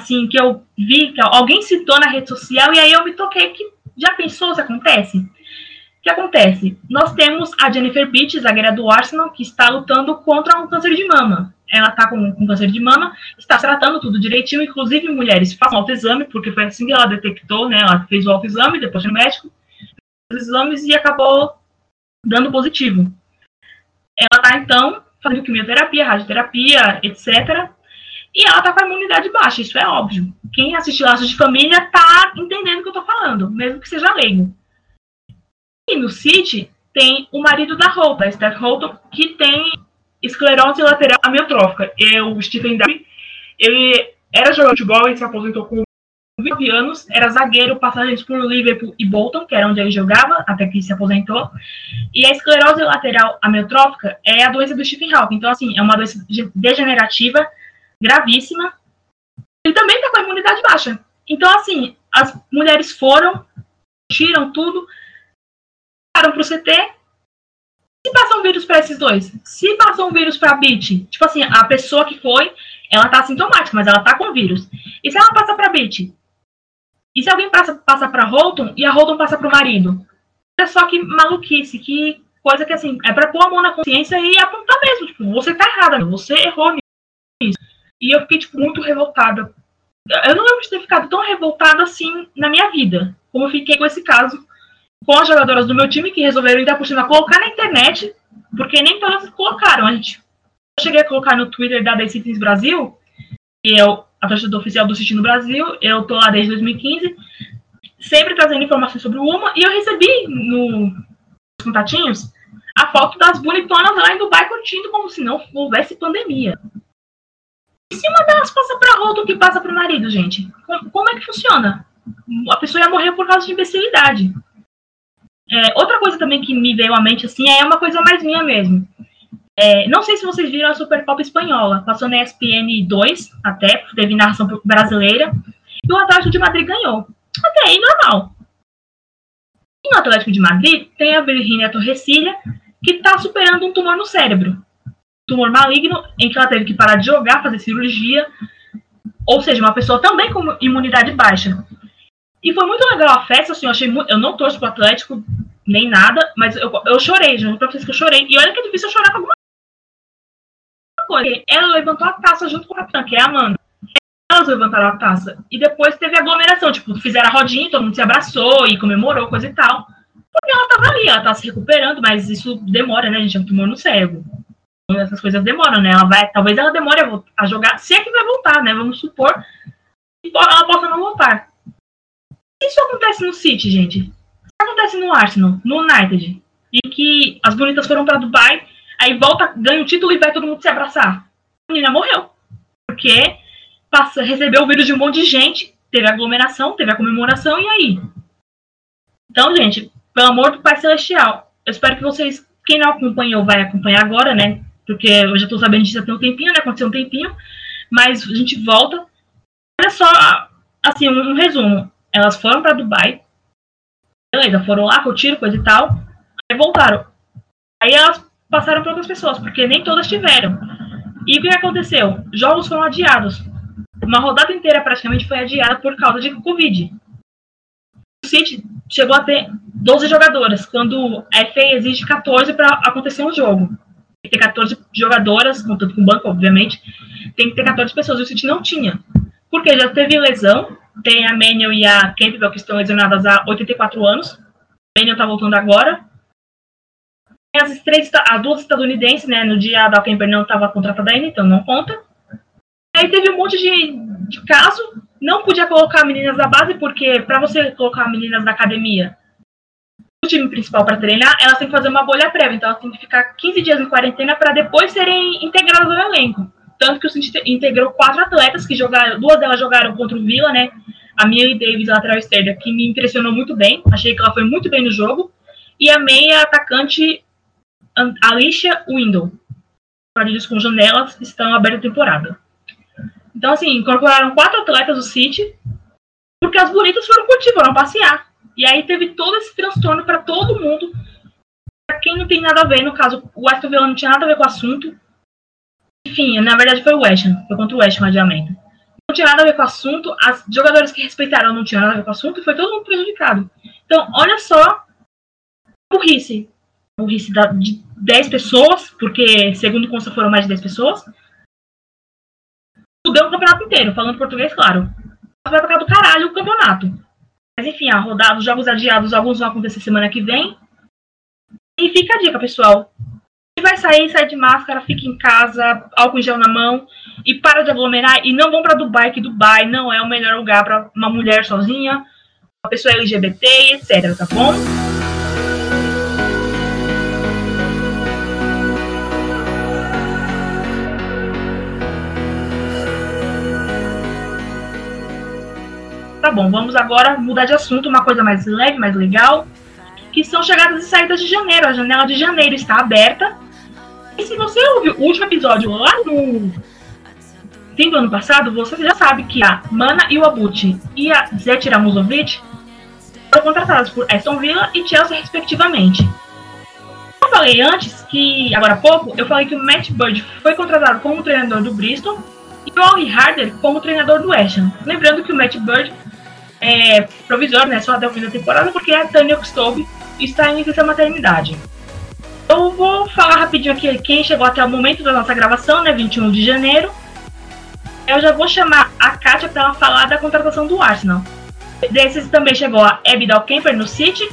[SPEAKER 2] Assim, que eu vi, que alguém citou na rede social, e aí eu me toquei que já pensou se acontece? O que acontece? Nós temos a Jennifer Beach, zagueira do Arsenal, que está lutando contra um câncer de mama. Ela está com, com câncer de mama, está tratando tudo direitinho, inclusive mulheres façam autoexame, porque foi assim que ela detectou, né? Ela fez o autoexame, depois no médico, os exames e acabou dando positivo. Ela está, então, fazendo quimioterapia, radioterapia, etc. E ela tá com a imunidade baixa, isso é óbvio. Quem assistiu Laços de Família tá entendendo o que eu tô falando, mesmo que seja leigo. E no City tem o marido da Holt, a Steph Holt, que tem esclerose lateral amiotrófica. E o Stephen Darby, ele era jogador de futebol, ele se aposentou com 20 anos, era zagueiro, passagens por Liverpool e Bolton, que era onde ele jogava, até que se aposentou. E a esclerose lateral amiotrófica é a doença do Stephen Hawking. Então, assim, é uma doença degenerativa gravíssima. Ele também está com a imunidade baixa. Então, assim, as mulheres foram, tiram tudo, para o CT. Se passar um vírus para esses dois, se passar um vírus para a BIT, tipo assim, a pessoa que foi, ela tá sintomática, mas ela tá com vírus. E se ela passa para BIT? E se alguém passa, passa para Holton e a Holton passa para o marido? Olha só que maluquice, que coisa que assim, é para pôr a mão na consciência e apontar mesmo, tipo, você tá errada, você errou nisso. E eu fiquei, tipo, muito revoltada. Eu não lembro de ter ficado tão revoltada assim na minha vida, como eu fiquei com esse caso, com as jogadoras do meu time que resolveram ainda por cima colocar na internet, porque nem todas colocaram. A gente, eu cheguei a colocar no Twitter da The Citizens Brasil, que é a torcida oficial do City no Brasil, eu tô lá desde 2015, sempre trazendo informações sobre o UMA, e eu recebi no, nos contatinhos a foto das bonitonas lá em Dubai curtindo como se não houvesse pandemia. E se uma delas passa para outro que passa para o marido, gente? Como, é que funciona? A pessoa ia morrer por causa de imbecilidade. É, outra coisa também que me veio à mente, assim, é uma coisa mais minha mesmo. É, não sei se vocês viram a Super Pop espanhola. Passou na ESPN 2, até, teve narração brasileira. E o Atlético de Madrid ganhou. Até aí, normal. E no Atlético de Madrid, tem a Virginia Torrecilha, que está superando um tumor no cérebro tumor maligno, em que ela teve que parar de jogar, fazer cirurgia, ou seja, uma pessoa também com imunidade baixa. E foi muito legal a festa, assim, eu achei muito, eu não torço pro Atlético, nem nada, mas eu, eu chorei, juro pra vocês que eu chorei. E olha que é difícil eu chorar com alguma coisa. Ela levantou a taça junto com a capitã, que é a Amanda. Elas levantaram a taça. E depois teve aglomeração, tipo, fizeram a rodinha, todo mundo se abraçou e comemorou, coisa e tal. Porque ela tava ali, ela tava se recuperando, mas isso demora, né, gente? É um tumor no cérebro essas coisas demoram, né? Ela vai, talvez ela demore a, jogar, se é que vai voltar, né? Vamos supor que ela possa não voltar. Isso acontece no City, gente. Isso acontece no Arsenal, no United, em que as bonitas foram para Dubai, aí volta, ganha o título e vai todo mundo se abraçar. A menina morreu. Porque passa, recebeu o vírus de um monte de gente, teve aglomeração, teve a comemoração, e aí? Então, gente, pelo amor do Pai Celestial, eu espero que vocês, quem não acompanhou, vai acompanhar agora, né? Porque eu já estou sabendo disso há um tempinho, né? Aconteceu um tempinho, mas a gente volta. Olha só, assim, um, um resumo. Elas foram para Dubai, beleza, foram lá, curtiram, coisa e tal, aí voltaram. Aí elas passaram para outras pessoas, porque nem todas tiveram. E o que aconteceu? Jogos foram adiados. Uma rodada inteira praticamente foi adiada por causa de Covid. O City chegou a ter 12 jogadoras, quando a FA exige 14 para acontecer um jogo que ter 14 jogadoras, contando com o banco, obviamente, tem que ter 14 pessoas. O City não tinha. Porque já teve lesão, tem a Manuel e a Campbell que estão lesionadas há 84 anos. A Manuel tá voltando agora. As, três, as duas estadunidenses, né, no dia a Campbell não estava contratada ainda, então não conta. Aí teve um monte de, de caso, não podia colocar meninas da base, porque para você colocar meninas da academia, o time principal para treinar, elas têm que fazer uma bolha prévia, então elas têm que ficar 15 dias em quarentena para depois serem integradas no elenco. Tanto que o City integrou quatro atletas, que jogaram, duas delas jogaram contra o Vila, né? a Millie Davis, lateral esquerda, que me impressionou muito bem. Achei que ela foi muito bem no jogo. E a meia atacante Alicia Window. Partidos com janelas estão abertas a temporada. Então, assim, incorporaram quatro atletas do City, porque as bonitas foram curtir, foram passear. E aí teve todo esse transtorno para todo mundo. Pra quem não tem nada a ver, no caso, o Aston não tinha nada a ver com o assunto. Enfim, na verdade foi o West Ham, foi contra o West Ham o adiamento. Não tinha nada a ver com o assunto, as jogadores que respeitaram não tinham nada a ver com o assunto foi todo mundo prejudicado. Então, olha só a burrice. A burrice de 10 pessoas, porque segundo consta foram mais de 10 pessoas. Mudou o campeonato inteiro, falando português, claro. Vai pra cá do caralho o campeonato. Mas enfim, a rodada, os jogos adiados, alguns vão acontecer semana que vem. E fica a dica, pessoal. Se vai sair, sai de máscara, fica em casa, álcool em gel na mão e para de aglomerar e não vão para Dubai, que Dubai não é o melhor lugar para uma mulher sozinha, uma pessoa LGBT, etc, tá bom? Tá bom, vamos agora mudar de assunto, uma coisa mais leve, mais legal, que são chegadas e saídas de janeiro. A janela de janeiro está aberta. E se você ouviu o último episódio lá no fim do ano passado, você já sabe que a Mana Iwabuchi e a Zetira Musovic foram contratadas por Aston Villa e Chelsea, respectivamente. Eu falei antes que, agora há pouco, eu falei que o Matt Bird foi contratado como treinador do Bristol e o Ollie Harder como treinador do West Ham. Lembrando que o Matt Bird é, provisório, né, só até o fim da temporada, porque a Tânia Stobe está em licença maternidade. Eu vou falar rapidinho aqui quem chegou até o momento da nossa gravação, né, 21 de janeiro. Eu já vou chamar a Kátia para ela falar da contratação do Arsenal. Desses também chegou a Abby Dalkemper no City,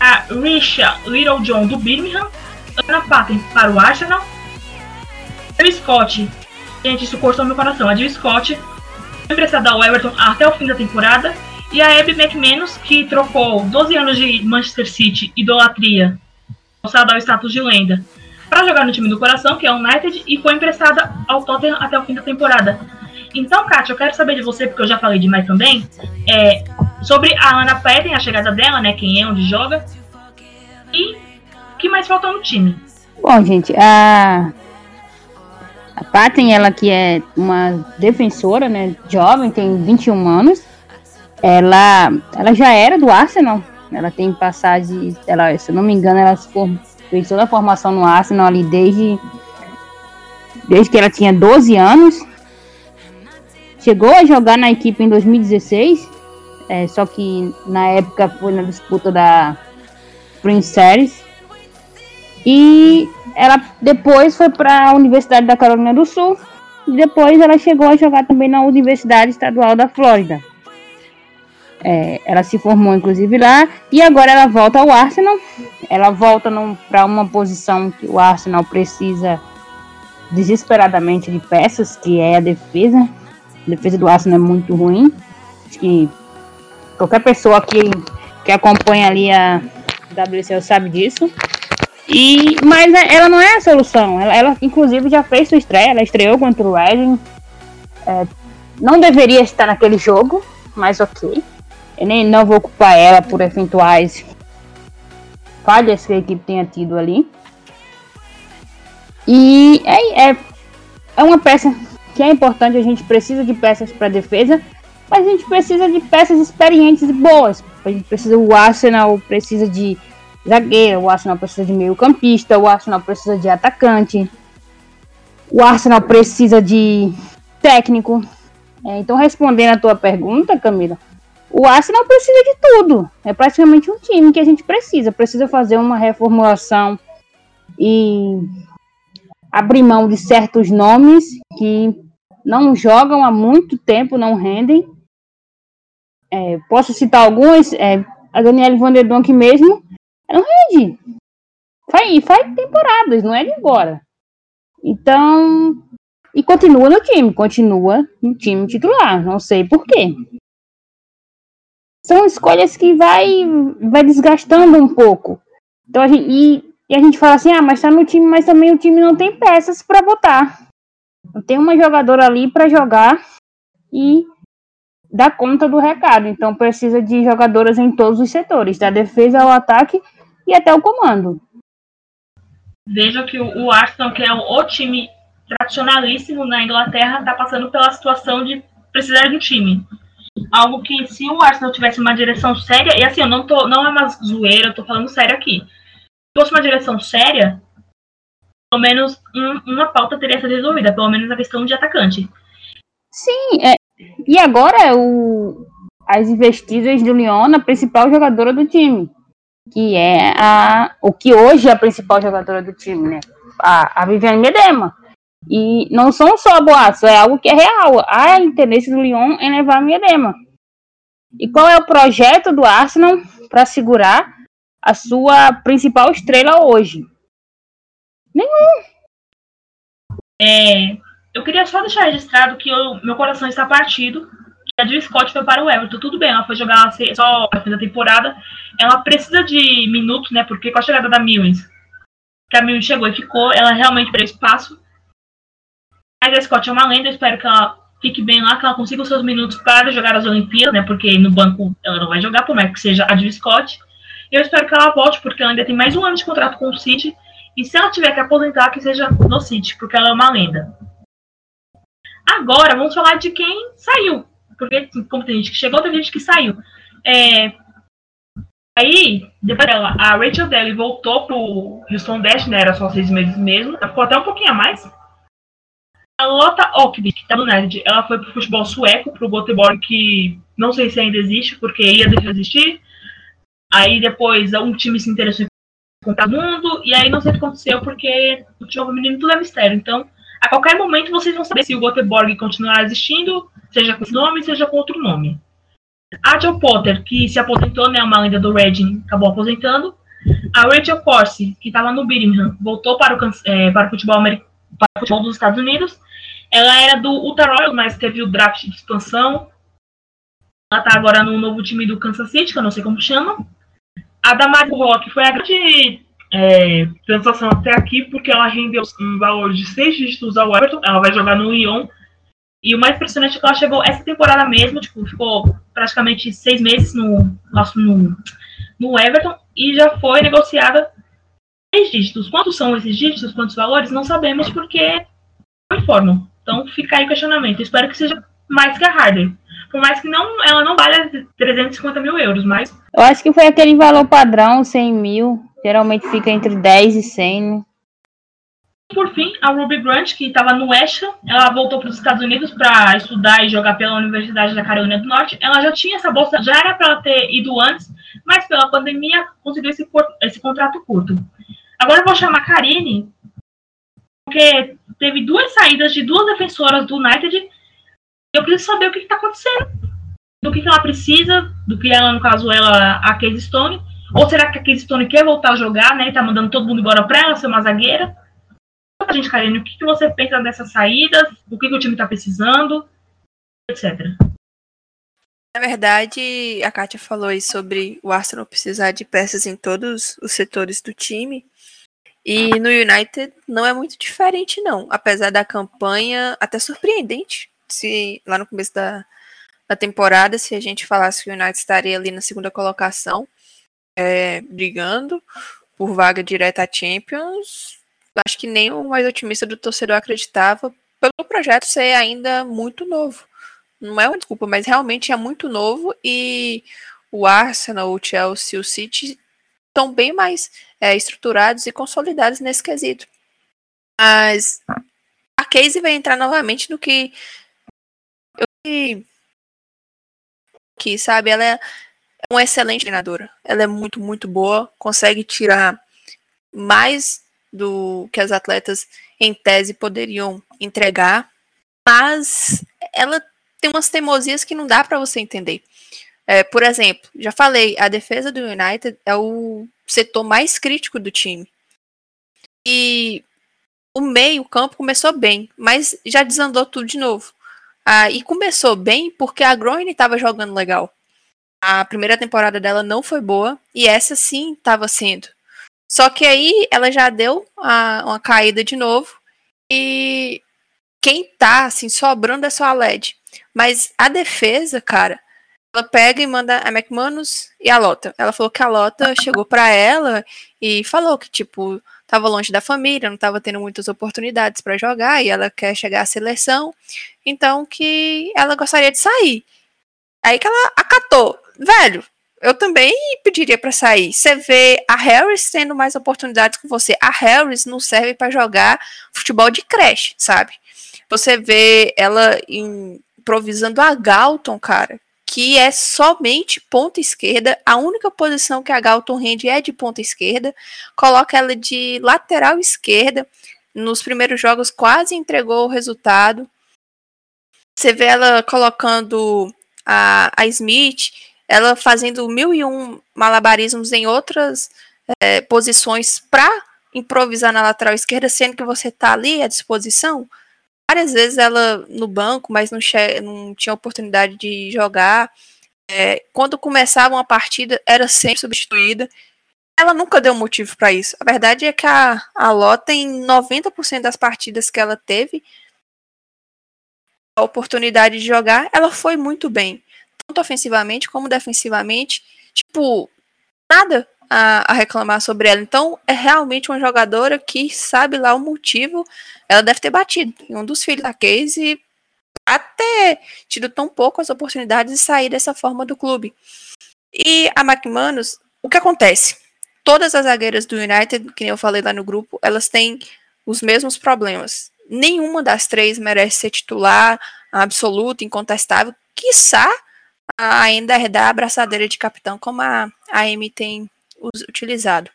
[SPEAKER 2] a Risha Little John do Birmingham, Ana Patten para o Arsenal, o Scott, gente, isso cortou meu coração, a Jill Scott, emprestada ao Everton até o fim da temporada, e a Abby McManus, que trocou 12 anos de Manchester City, idolatria, alçada ao status de lenda, para jogar no time do coração, que é o United, e foi emprestada ao Tottenham até o fim da temporada. Então, Kátia, eu quero saber de você, porque eu já falei demais também, é, sobre a Ana Patten, a chegada dela, né, quem é, onde joga, e o que mais falta no time.
[SPEAKER 4] Bom, gente, a, a Patten, ela que é uma defensora, né, jovem, tem 21 anos, ela, ela já era do Arsenal. Ela tem passagem, ela, se eu não me engano, ela fez toda a formação no Arsenal ali desde, desde que ela tinha 12 anos. Chegou a jogar na equipe em 2016, é, só que na época foi na disputa da Prince Series. E ela depois foi para a Universidade da Carolina do Sul. E depois ela chegou a jogar também na Universidade Estadual da Flórida. É, ela se formou inclusive lá e agora ela volta ao Arsenal. Ela volta para uma posição que o Arsenal precisa desesperadamente de peças, que é a defesa. A defesa do Arsenal é muito ruim. Acho que qualquer pessoa que, que acompanha ali a WCL sabe disso. E, mas ela não é a solução. Ela, ela inclusive já fez sua estreia. Ela estreou contra o Reading. É, não deveria estar naquele jogo, mas ok. Eu nem não vou culpar ela por eventuais falhas que a equipe tenha tido ali. E é, é, é uma peça que é importante, a gente precisa de peças para defesa, mas a gente precisa de peças experientes e boas. A gente precisa, o Arsenal precisa de zagueiro, o Arsenal precisa de meio campista, o Arsenal precisa de atacante, o Arsenal precisa de técnico. É, então, respondendo a tua pergunta, Camila, o Arsenal precisa de tudo. É praticamente um time que a gente precisa. Precisa fazer uma reformulação e abrir mão de certos nomes que não jogam há muito tempo, não rendem. É, posso citar alguns. É, a Daniela Van der Donk mesmo, não rende. Faz, faz temporadas, não é de agora. Então, e continua no time, continua no time titular. Não sei por quê são escolhas que vai, vai desgastando um pouco. Então a gente, e, e a gente fala assim, ah, mas tá no time, mas também o time não tem peças para botar. Tem uma jogadora ali para jogar e dar conta do recado. Então precisa de jogadoras em todos os setores, da defesa ao ataque e até o comando.
[SPEAKER 2] Veja que o Arsenal, que é o time tradicionalíssimo na Inglaterra, está passando pela situação de precisar de um time. Algo que se o Arsenal tivesse uma direção séria, e assim, eu não tô, não é uma zoeira, eu tô falando sério aqui. Se fosse uma direção séria, pelo menos um, uma pauta teria sido resolvida, pelo menos a questão de atacante.
[SPEAKER 4] Sim, é, e agora o, as investidas do Lyon na principal jogadora do time, que é a o que hoje é a principal jogadora do time, né? A, a Viviane Medema. E não são só boatos, é algo que é real. Há interesse do Lyon em levar a Medema. E qual é o projeto do Arsenal para segurar a sua principal estrela hoje? Nenhum.
[SPEAKER 2] É, eu queria só deixar registrado que eu, meu coração está partido. Que a Jill Scott foi para o Everton. Tudo bem, ela foi jogar só a da temporada. Ela precisa de minutos, né? Porque com a chegada da Mills, que a Mills chegou e ficou, ela realmente perdeu espaço. Mas a Scott é uma lenda, eu espero que ela fique bem lá, que ela consiga os seus minutos para jogar as Olimpíadas, né? Porque no banco ela não vai jogar, por mais que seja a Jill Scott. Eu espero que ela volte, porque ela ainda tem mais um ano de contrato com o City. E se ela tiver que aposentar, que seja no City, porque ela é uma lenda. Agora, vamos falar de quem saiu. Porque, como tem gente que chegou, tem gente que saiu. É, aí, depois dela, a Rachel Daly voltou pro Houston Dash, né? Era só seis meses mesmo. Ficou até um pouquinho a mais. A Lotta que tá no Nerd, ela foi pro futebol sueco, pro Göteborg, que não sei se ainda existe, porque ia deixar de existir. Aí depois um time se interessou em contar mundo, e aí não sei o que aconteceu, porque o futebol feminino tudo é mistério. Então, a qualquer momento vocês vão saber se o Göteborg continuará existindo, seja com esse nome, seja com outro nome. A Joe Potter, que se aposentou, né, uma lenda do Reading, acabou aposentando. A Rachel Corsi, que estava no Birmingham, voltou para o, é, para o futebol americano, para o futebol dos Estados Unidos. Ela era do Utah Royals, mas teve o draft de expansão. Ela está agora no novo time do Kansas City, que eu não sei como chama. A Damaris Rock foi a grande é, transação até aqui, porque ela rendeu um valor de seis dígitos ao Everton. Ela vai jogar no Lyon. E o mais impressionante é que ela chegou essa temporada mesmo, tipo, ficou praticamente seis meses no, no, no Everton e já foi negociada seis dígitos. Quantos são esses dígitos? Quantos valores? Não sabemos porque não informam. Então fica aí o questionamento. espero que seja mais que a Harder. Por mais que não, ela não valha 350 mil euros, mas.
[SPEAKER 4] Eu acho que foi aquele valor padrão, 100 mil. Geralmente fica entre 10 e 100. Né?
[SPEAKER 2] Por fim, a Ruby Grant, que estava no ESHA, ela voltou para os Estados Unidos para estudar e jogar pela Universidade da Carolina do Norte. Ela já tinha essa bolsa, já era para ela ter ido antes, mas pela pandemia conseguiu esse, esse contrato curto. Agora eu vou chamar a Karine, porque teve duas saídas de duas defensoras do United. Eu preciso saber o que está acontecendo. Do que, que, ela precisa, do que ela, no caso, ela, a Casey Stone. Ou será que a Casey Stone quer voltar a jogar, né? E tá mandando todo mundo embora para ela ser uma zagueira? A gente, Karine, o que, que você pensa dessas saídas? O que, que o time está precisando? Etc.
[SPEAKER 3] Na verdade, a Kátia falou aí sobre o Arsenal precisar de peças em todos os setores do time. E no United não é muito diferente, não. Apesar da campanha até surpreendente. Se lá no começo da, da temporada, se a gente falasse que o United estaria ali na segunda colocação, é, brigando por vaga direta à Champions, acho que nem o mais otimista do torcedor acreditava, pelo projeto ser ainda muito novo. Não é uma desculpa, mas realmente é muito novo e o Arsenal, o Chelsea, o City estão bem mais é, estruturados e consolidados nesse quesito. Mas a Casey vai entrar novamente no que eu que sabe, ela é uma excelente treinadora. Ela é muito, muito boa, consegue tirar mais do que as atletas em tese poderiam entregar, mas ela tem umas teimosias que não dá para você entender. É, por exemplo, já falei, a defesa do United é o setor mais crítico do time. E o meio-campo começou bem, mas já desandou tudo de novo. Ah, e começou bem porque a Groene estava jogando legal. A primeira temporada dela não foi boa e essa sim estava sendo. Só que aí ela já deu a, uma caída de novo e quem tá, assim, sobrando é só a LED. Mas a defesa, cara, ela pega e manda a McManus e a Lota. Ela falou que a Lota chegou para ela e falou que, tipo, tava longe da família, não tava tendo muitas oportunidades para jogar e ela quer chegar à seleção, então que ela gostaria de sair. Aí que ela acatou. Velho, eu também pediria para sair. Você vê a Harris tendo mais oportunidades que você. A Harris não serve para jogar futebol de creche, sabe? Você vê ela improvisando a Galton, cara, que é somente ponta esquerda. A única posição que a Galton rende é de ponta esquerda. Coloca ela de lateral esquerda. Nos primeiros jogos quase entregou o resultado. Você vê ela colocando a, a Smith, ela fazendo mil e um malabarismos em outras é, posições para improvisar na lateral esquerda, sendo que você está ali à disposição várias vezes ela no banco, mas não, não tinha oportunidade de jogar. É, quando começava uma partida, era sempre substituída. Ela nunca deu motivo para isso. A verdade é que a, a Lota, em 90% das partidas que ela teve a oportunidade de jogar, ela foi muito bem. Tanto ofensivamente como defensivamente. Tipo, nada a, a, reclamar sobre ela. Então, é realmente uma jogadora que sabe lá o motivo. Ela deve ter batido em um dos filhos da Casey até tido tão poucas oportunidades de sair dessa forma do clube. E a McManus, o que acontece? Todas as zagueiras do United, que nem eu falei lá no grupo, elas têm os mesmos problemas. Nenhuma das três merece ser titular, absoluta, incontestável, quiçá ainda herdar a abraçadeira de capitão, como a, a Amy tem utilizado.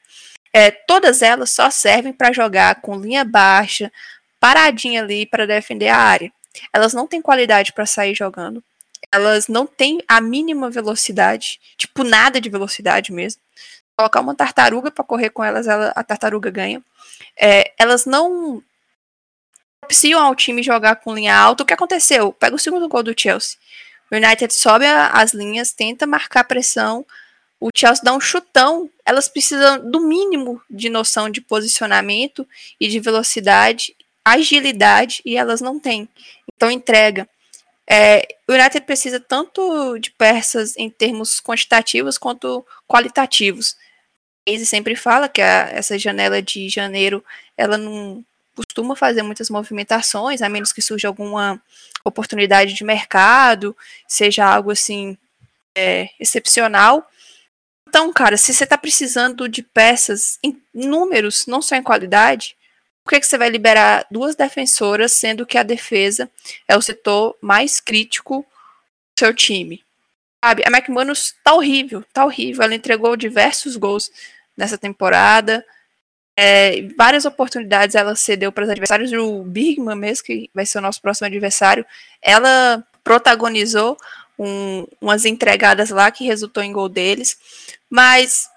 [SPEAKER 3] É, todas elas só servem para jogar com linha baixa, paradinha ali para defender a área. Elas não têm qualidade para sair jogando. Elas não têm a mínima velocidade, tipo nada de velocidade mesmo. Colocar uma tartaruga para correr com elas, ela, a tartaruga ganha. É, elas não propiciam ao time jogar com linha alta. O que aconteceu? Pega o segundo gol do Chelsea. O United sobe as linhas, tenta marcar pressão, o Chelsea dá um chutão, elas precisam do mínimo de noção de posicionamento e de velocidade, agilidade, e elas não têm. Então entrega. É, o United precisa tanto de peças em termos quantitativos quanto qualitativos. Ele sempre fala que a, essa janela de janeiro ela não costuma fazer muitas movimentações, a menos que surja alguma oportunidade de mercado, seja algo assim é, excepcional. Então, cara, se você está precisando de peças em números, não só em qualidade, por que, que você vai liberar duas defensoras, sendo que a defesa é o setor mais crítico do seu time? Sabe, a McManus tá horrível, tá horrível. Ela entregou diversos gols nessa temporada. É, várias oportunidades ela cedeu para os adversários. O Bigman mesmo, que vai ser o nosso próximo adversário, ela protagonizou um, umas entregadas lá que resultou em gol deles. Mas,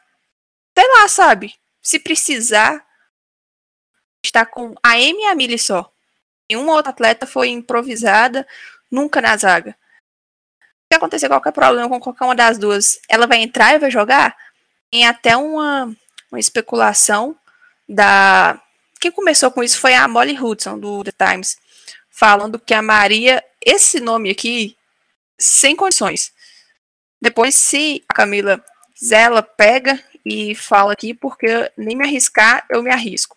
[SPEAKER 3] sei lá, sabe? Se precisar, está com a Amy e a Millie só. Nenhuma outra atleta foi improvisada, nunca na zaga. Se acontecer qualquer problema com qualquer uma das duas, ela vai entrar e vai jogar? Tem até uma, uma especulação da. Quem começou com isso foi a Molly Hudson, do The Times, falando que a Maria, esse nome aqui, sem condições. Depois, se a Camila quiser, ela pega e fala aqui, porque nem me arriscar, eu me arrisco.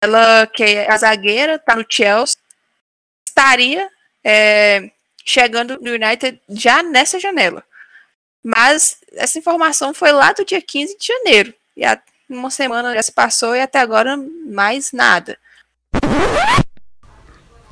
[SPEAKER 3] Ela, que é a zagueira, tá no Chelsea, estaria é, chegando no United já nessa janela. Mas essa informação foi lá do dia 15 de janeiro. E uma semana já se passou e até agora mais nada.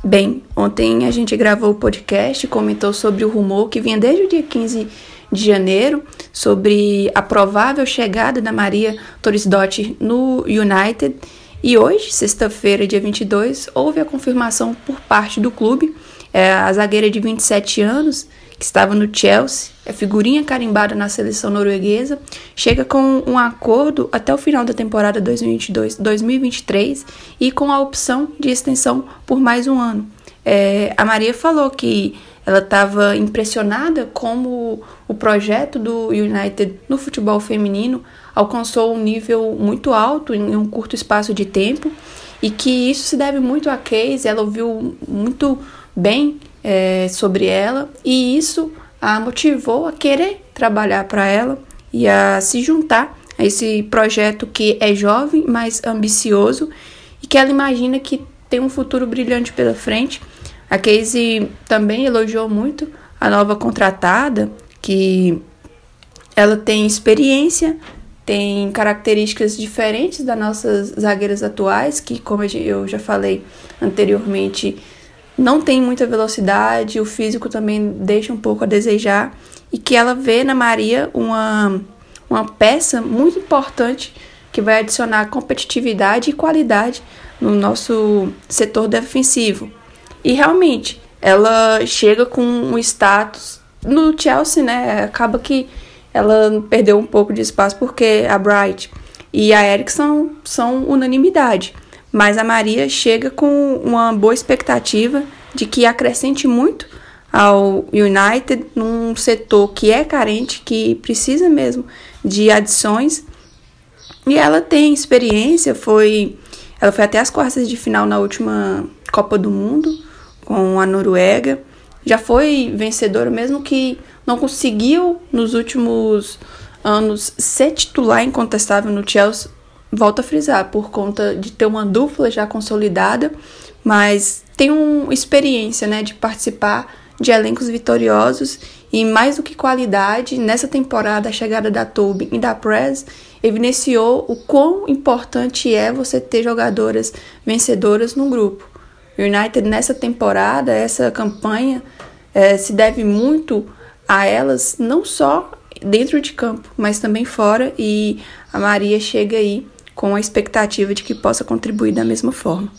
[SPEAKER 6] Bem, ontem a gente gravou o podcast, comentou sobre o rumor que vinha desde o dia 15 de janeiro sobre a provável chegada da Maria Torisdottir no United. E hoje, sexta-feira, dia 22, houve a confirmação por parte do clube. É, a zagueira de 27 anos, que estava no Chelsea, é figurinha carimbada na seleção norueguesa, chega com um acordo até o final da temporada 2022-2023 e com a opção de extensão por mais um ano. É, a Maria falou que ela estava impressionada como o projeto do United no futebol feminino alcançou um nível muito alto em um curto espaço de tempo e que isso se deve muito a Casey, ela ouviu muito bem é, sobre ela e isso a motivou a querer trabalhar para ela e a se juntar a esse projeto que é jovem, mas ambicioso e que ela imagina que tem um futuro brilhante pela frente. A Casey também elogiou muito a nova contratada, que ela tem experiência, tem características diferentes das nossas zagueiras atuais, que, como eu já falei anteriormente, não tem muita velocidade, o físico também deixa um pouco a desejar, e que ela vê na Maria uma, uma peça muito importante que vai adicionar competitividade e qualidade no nosso setor defensivo. E realmente, ela chega com um status no Chelsea, né? Acaba que ela perdeu um pouco de espaço porque a Bright e a Erickson são unanimidade. Mas a Maria chega com uma boa expectativa de que acrescente muito ao United num setor que é carente, que precisa mesmo de adições. E ela tem experiência, foi ela foi até as quartas de final na última Copa do Mundo com a Noruega. Já foi vencedora, mesmo que não conseguiu nos últimos anos ser titular incontestável no Chelsea. Volto a frisar, por conta de ter uma dupla já consolidada, mas tem uma experiência né, de participar de elencos vitoriosos e mais do que qualidade, nessa temporada a chegada da Tobin e da Press evidenciou o quão importante é você ter jogadoras vencedoras no grupo. O United nessa temporada, essa campanha, é, se deve muito a elas, não só dentro de campo, mas também fora, e a Maria chega aí com a expectativa de que possa contribuir da mesma forma.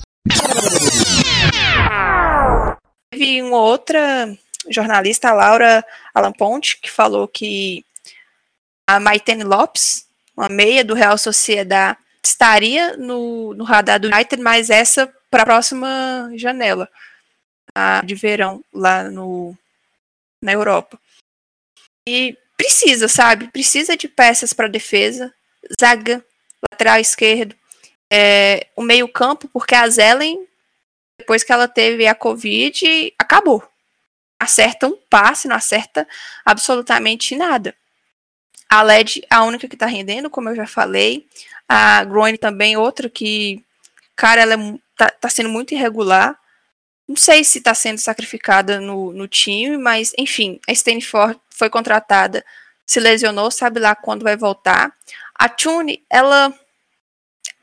[SPEAKER 3] Teve uma outra jornalista, a Laura Alamponte, que falou que a Maitene Lopes, uma meia do Real Sociedade, estaria no, no radar do United, mas essa para a próxima janela a, de verão lá no, na Europa. E precisa, sabe? Precisa de peças para defesa, zaga, lateral esquerdo, é, o meio campo, porque a Zelen, depois que ela teve a Covid, acabou. Acerta um passe, não acerta absolutamente nada. A LED, a única que está rendendo, como eu já falei. A Groen também, outra que, cara, ela é, tá, tá sendo muito irregular. Não sei se está sendo sacrificada no, no time, mas enfim, a Stanford foi contratada, se lesionou, sabe lá quando vai voltar. A Tune, ela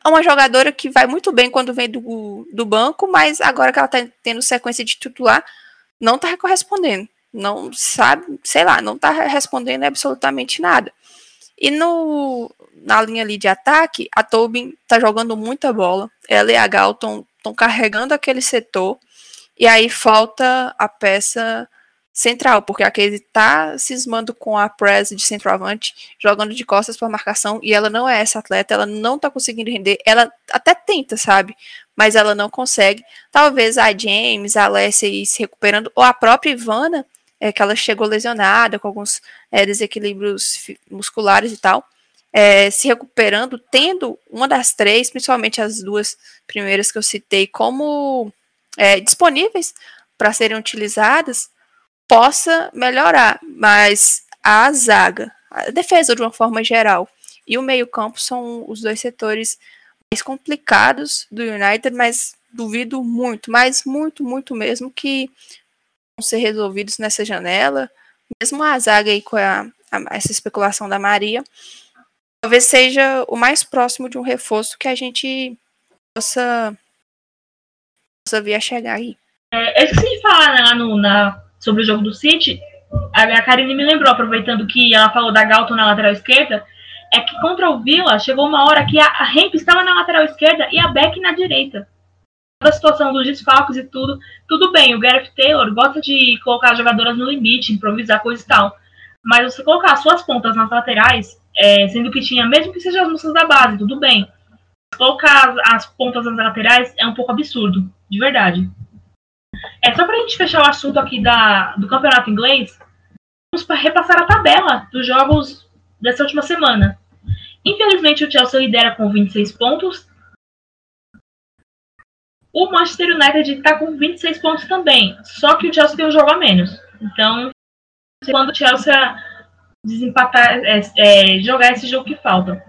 [SPEAKER 3] é uma jogadora que vai muito bem quando vem do, do banco, mas agora que ela está tendo sequência de titular, não está correspondendo. Não sabe, sei lá, não está respondendo absolutamente nada. E no, na linha ali de ataque, a Tobin está jogando muita bola. Ela e a Gal estão carregando aquele setor. E aí falta a peça central, porque a Casey tá cismando com a press de centroavante, jogando de costas para marcação, e ela não é essa atleta, ela não tá conseguindo render, ela até tenta, sabe? Mas ela não consegue. Talvez a James, a Alessia se recuperando, ou a própria Ivana, é, que ela chegou lesionada, com alguns é, desequilíbrios musculares e tal, é, se recuperando, tendo uma das três, principalmente as duas primeiras que eu citei, como é, disponíveis para serem utilizadas, possa melhorar. Mas a zaga, a defesa de uma forma geral e o meio-campo são os dois setores mais complicados do United, mas duvido muito, mas muito, muito mesmo que vão ser resolvidos nessa janela. Mesmo a zaga aí com a, a, essa especulação da Maria, talvez seja o mais próximo de um reforço que a gente possa possa vir a chegar aí.
[SPEAKER 2] É, eu esqueci de falar né, lá no, na, sobre o jogo do City. A, Karine me lembrou, aproveitando que ela falou da Galton na lateral esquerda, é que contra o Villa chegou uma hora que a, a Hemp estava na lateral esquerda e a Beck na direita. A situação dos desfalques e tudo, tudo bem, o Gareth Taylor gosta de colocar as jogadoras no limite, improvisar coisa e tal. Mas você colocar as suas pontas nas laterais, é, sendo que tinha, mesmo que sejam as moças da base, tudo bem colocar as pontas nas laterais é um pouco absurdo, de verdade. É só para a gente fechar o assunto aqui da, do campeonato inglês, vamos repassar a tabela dos jogos dessa última semana. Infelizmente, o Chelsea lidera com 26 pontos. O Manchester United está com 26 pontos também, só que o Chelsea tem um jogo a menos. Então, quando o Chelsea desempatar, é, é, jogar esse jogo que falta.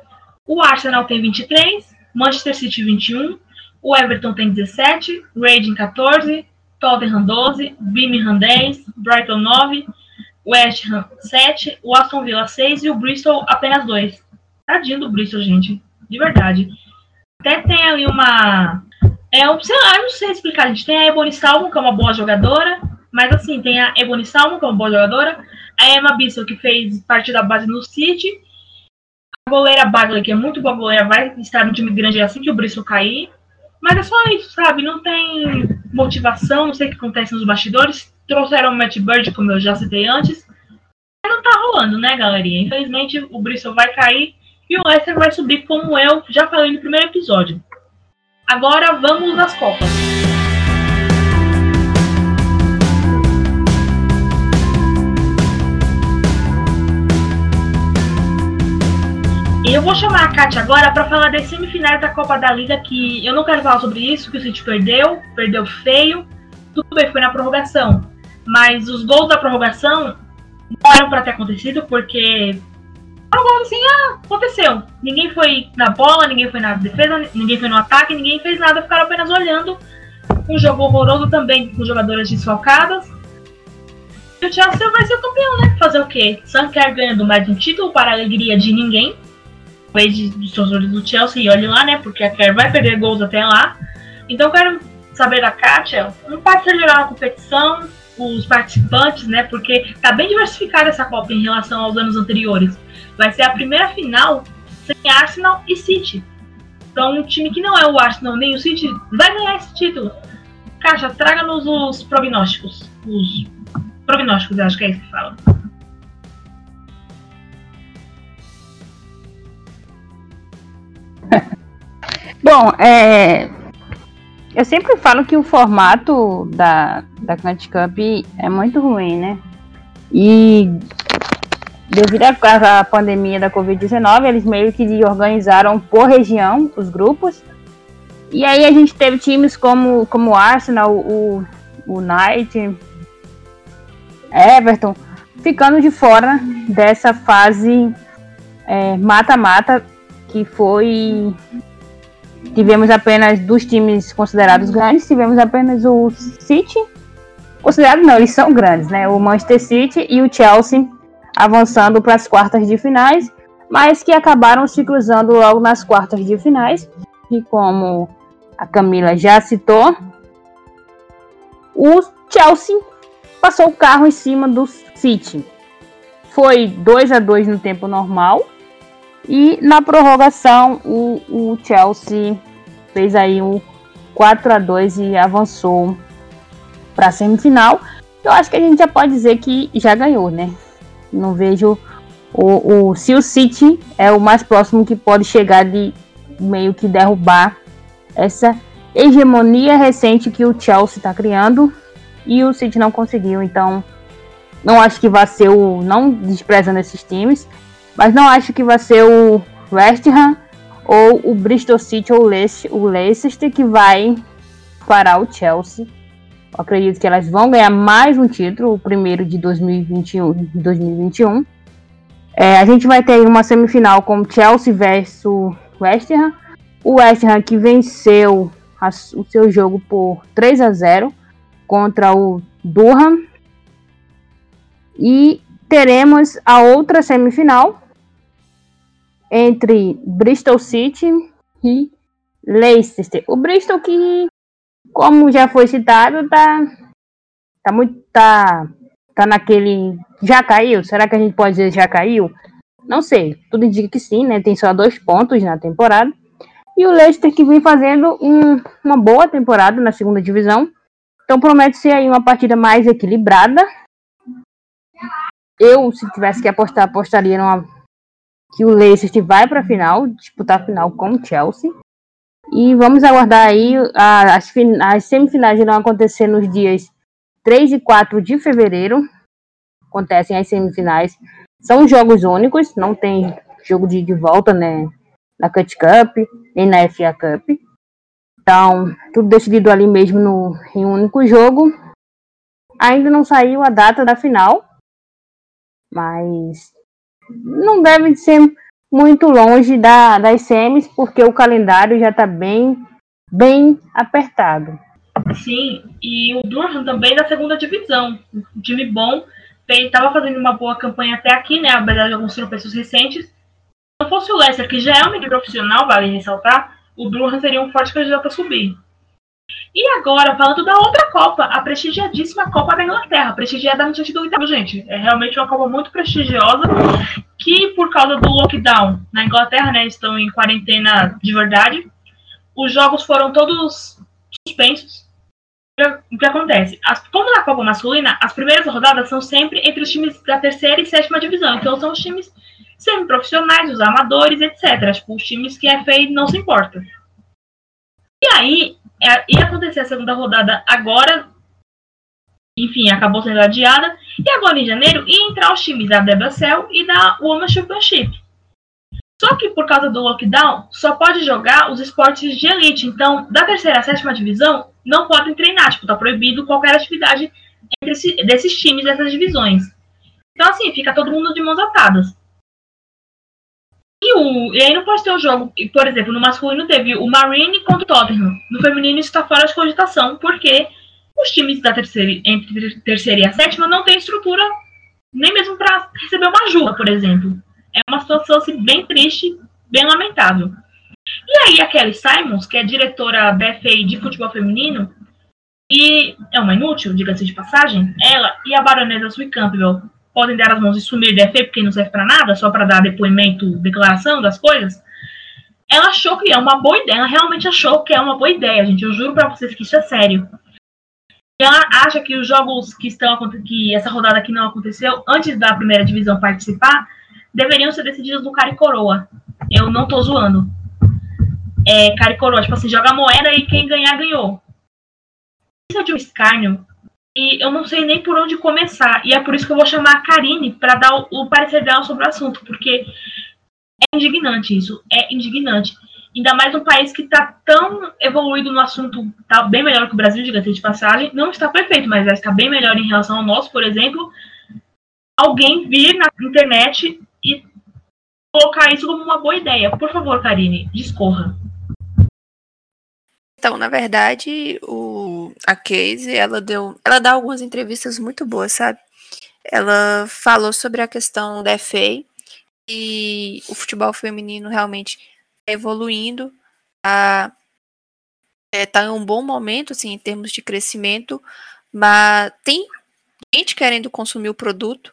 [SPEAKER 2] O Arsenal tem 23, Manchester City 21, o Everton tem 17, Reading 14, Tottenham 12, Birmingham 10, Brighton 9, West Ham 7, o Aston Villa 6 e o Bristol apenas 2. Tadinho do Bristol, gente. De verdade. Até tem ali uma. É, sei lá, não sei explicar, gente. Tem a Ebony Salmon, que é uma boa jogadora. Mas assim, tem a Ebony Salmon, que é uma boa jogadora. A Emma Bissell, que fez parte da base no City. A goleira Bagley, que é muito boa goleira, vai estar no time grande assim que o Bristol cair. Mas é só isso, sabe? Não tem motivação, não sei o que acontece nos bastidores. Trouxeram o Matt Bird, como eu já citei antes. Mas não tá rolando, né, galerinha? Infelizmente, o Bristol vai cair e o Leicester vai subir, como eu já falei no primeiro episódio. Agora vamos às Copas. Vou chamar a Kátia agora para falar das semifinais da Copa da Liga, que eu não quero falar sobre isso, que o City perdeu, perdeu feio. Tudo bem, foi na prorrogação. Mas os gols da prorrogação não eram para ter acontecido, porque Agora assim, ah, aconteceu. Ninguém foi na bola, ninguém foi na defesa, ninguém foi no ataque, ninguém fez nada, ficaram apenas olhando. Um jogo horroroso também, com jogadoras desfalcadas. O Chelsea vai ser campeão, né? Fazer o quê? Sanker ganhando mais um título para a alegria de ninguém. Vez dos torcedores do Chelsea, e olhe lá, né? Porque a Kerr vai perder gols até lá. Então eu quero saber da Kátia, um parceiro geral na competição, os participantes, né? Porque tá bem diversificada essa Copa em relação aos anos anteriores. Vai ser a primeira final sem Arsenal e City. Então, um time que não é o Arsenal nem o City vai ganhar esse título. Caixa, traga-nos os prognósticos. Os prognósticos, acho que é isso que fala.
[SPEAKER 4] Bom, é, eu sempre falo que o formato da, da Atlantic Cup é muito ruim, né? E devido à pandemia da Covid-19, eles meio que organizaram por região os grupos. E aí a gente teve times como, como o Arsenal, o, o Knight, Everton, ficando de fora dessa fase é, mata-mata, é, que foi tivemos apenas dos times considerados grandes, tivemos apenas o City, considerado não, eles são grandes, né? O Manchester City e o Chelsea avançando para as quartas de finais, mas que acabaram se cruzando logo nas quartas de finais. E como a Camila já citou, o Chelsea passou o carro em cima do City. Foi 2 a 2 no tempo normal e na prorrogação, o, o Chelsea fez aí um 4 a 2 e avançou para a semifinal. Eu acho que a gente já pode dizer que já ganhou, né? Não vejo o, o se o City é o mais próximo que pode chegar de meio que derrubar essa hegemonia recente que o Chelsea está criando e o City não conseguiu. Então, não acho que vai ser o não desprezando esses times, mas não acho que vai ser o West Ham ou o Bristol City ou o Leicester que vai parar o Chelsea. Eu acredito que elas vão ganhar mais um título, o primeiro de 2021. 2021. É, a gente vai ter uma semifinal com Chelsea versus West Ham. O West Ham que venceu a, o seu jogo por 3 a 0 contra o Durham. E teremos a outra semifinal entre Bristol City e Leicester. O Bristol que, como já foi citado, tá, tá muito tá, tá naquele já caiu. Será que a gente pode dizer já caiu? Não sei. Tudo indica que sim, né? Tem só dois pontos na temporada. E o Leicester que vem fazendo um, uma boa temporada na segunda divisão. Então promete ser aí uma partida mais equilibrada. Eu, se tivesse que apostar, apostaria numa que o Leicester vai para a final, disputar a final com o Chelsea. E vamos aguardar aí as, as semifinais irão acontecer nos dias 3 e 4 de fevereiro. Acontecem as semifinais. São jogos únicos, não tem jogo de, de volta né, na Cut Cup, nem na FA Cup. Então, tudo decidido ali mesmo no, em um único jogo. Ainda não saiu a data da final, mas não deve ser muito longe da, das semis, porque o calendário já está bem, bem apertado.
[SPEAKER 2] Sim, e o Durham também da segunda divisão. Um time bom, estava fazendo uma boa campanha até aqui, né? Apesar de alguns tropeços recentes. Se não fosse o Leicester, que já é um equipe profissional, vale ressaltar, o Durham seria um forte candidato a subir. E agora, falando da outra Copa, a prestigiadíssima Copa da Inglaterra. Prestigiada no sentido literal, gente. É realmente uma Copa muito prestigiosa, que por causa do lockdown na Inglaterra, né, estão em quarentena de verdade. Os jogos foram todos suspensos. O que acontece? As, como na Copa masculina, as primeiras rodadas são sempre entre os times da terceira e sétima divisão. Então são os times semi-profissionais, os amadores, etc. Tipo, os times que a FA não se importa. E aí, é, ia acontecer a segunda rodada agora, enfim, acabou sendo adiada, e agora em janeiro ia entrar os times da WSL e da Women's Championship. Só que por causa do lockdown, só pode jogar os esportes de elite. Então, da terceira à sétima divisão, não podem treinar. Tipo, tá proibido qualquer atividade entre esse, desses times, dessas divisões. Então, assim, fica todo mundo de mãos atadas. E, o, e aí não pode ter um jogo. Por exemplo, no masculino teve o Marine contra o Tottenham. No feminino está fora de cogitação, porque os times da terceira, entre terceira e a sétima não têm estrutura nem mesmo para receber uma ajuda, por exemplo. É uma situação assim, bem triste, bem lamentável. E aí a Kelly Simons, que é diretora da de futebol feminino, e é uma inútil, diga-se de passagem, ela e a baronesa Sue Campbell podem dar as mãos e sumir de FA porque não serve para nada, só para dar depoimento, declaração das coisas. Ela achou que é uma boa ideia, ela realmente achou que é uma boa ideia, gente. Eu juro para vocês que isso é sério. Ela acha que os jogos que estão que essa rodada aqui não aconteceu antes da primeira divisão participar deveriam ser decididos no cara e coroa. Eu não tô zoando. É cara e coroa, tipo assim, joga moeda e quem ganhar ganhou. Isso é de um escárnio e eu não sei nem por onde começar. E é por isso que eu vou chamar a Karine para dar o, o, parecer dela sobre o assunto, porque é indignante isso, é indignante. Ainda mais um país que está tão evoluído no assunto, está bem melhor que o Brasil, diga-se de passagem. Não está perfeito, mas está bem melhor em relação ao nosso, por exemplo. Alguém vir na internet e colocar isso como uma boa ideia. Por favor, Karine, discorra.
[SPEAKER 3] Então, na verdade, o, a Casey, ela deu, ela dá algumas entrevistas muito boas, sabe? Ela falou sobre a questão da FA e o futebol feminino realmente está evoluindo, está é, tá em um bom momento, assim, em termos de crescimento, mas tem gente querendo consumir o produto,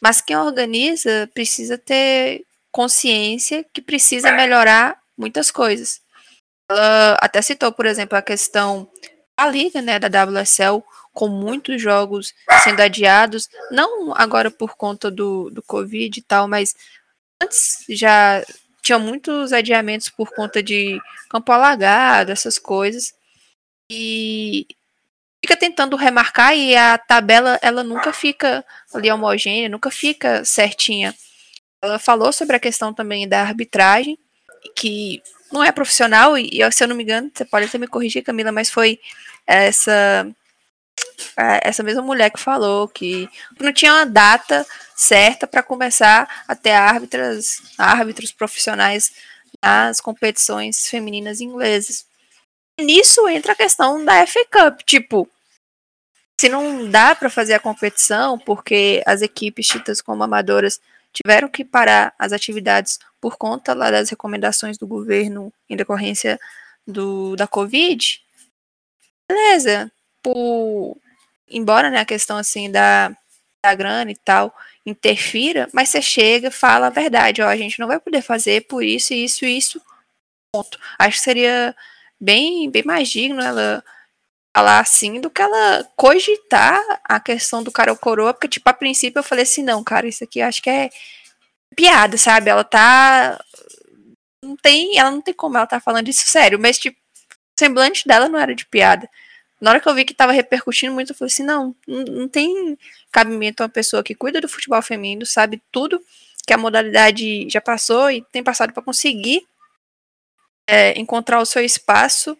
[SPEAKER 3] mas quem organiza precisa ter consciência que precisa melhorar muitas coisas. Ela até citou, por exemplo, a questão da liga, né, da WSL, com muitos jogos sendo adiados, não agora por conta do, do Covid e tal, mas antes já tinha muitos adiamentos por conta de campo alagado, essas coisas. E fica tentando remarcar e a tabela ela nunca fica ali homogênea, nunca fica certinha. Ela falou sobre a questão também da arbitragem, que não é profissional, e se eu não me engano, você pode até me corrigir, Camila, mas foi essa essa mesma mulher que falou que não tinha uma data certa para começar a ter árbitras, árbitros profissionais nas competições femininas inglesas. Nisso entra a questão da FA Cup, tipo, se não dá para fazer a competição porque as equipes tidas como amadoras tiveram que parar as atividades por conta lá das recomendações do governo em decorrência do, da Covid, beleza. Por, embora né, a questão assim da, da grana e tal interfira, mas você chega fala a verdade, ó, a gente não vai poder fazer por isso, isso e isso, ponto. Acho que seria bem, bem mais digno ela falar assim do que ela cogitar a questão do cara ou coroa, porque, tipo, a princípio eu falei assim, não, cara, isso aqui acho que é piada, sabe? Ela tá. Não tem. Ela não tem como ela tá falando isso sério, mas, tipo, o semblante dela não era de piada. Na hora que eu vi que tava repercutindo muito, eu falei assim, não, não tem cabimento uma pessoa que cuida do futebol feminino, sabe tudo que a modalidade já passou e tem passado para conseguir é, encontrar o seu espaço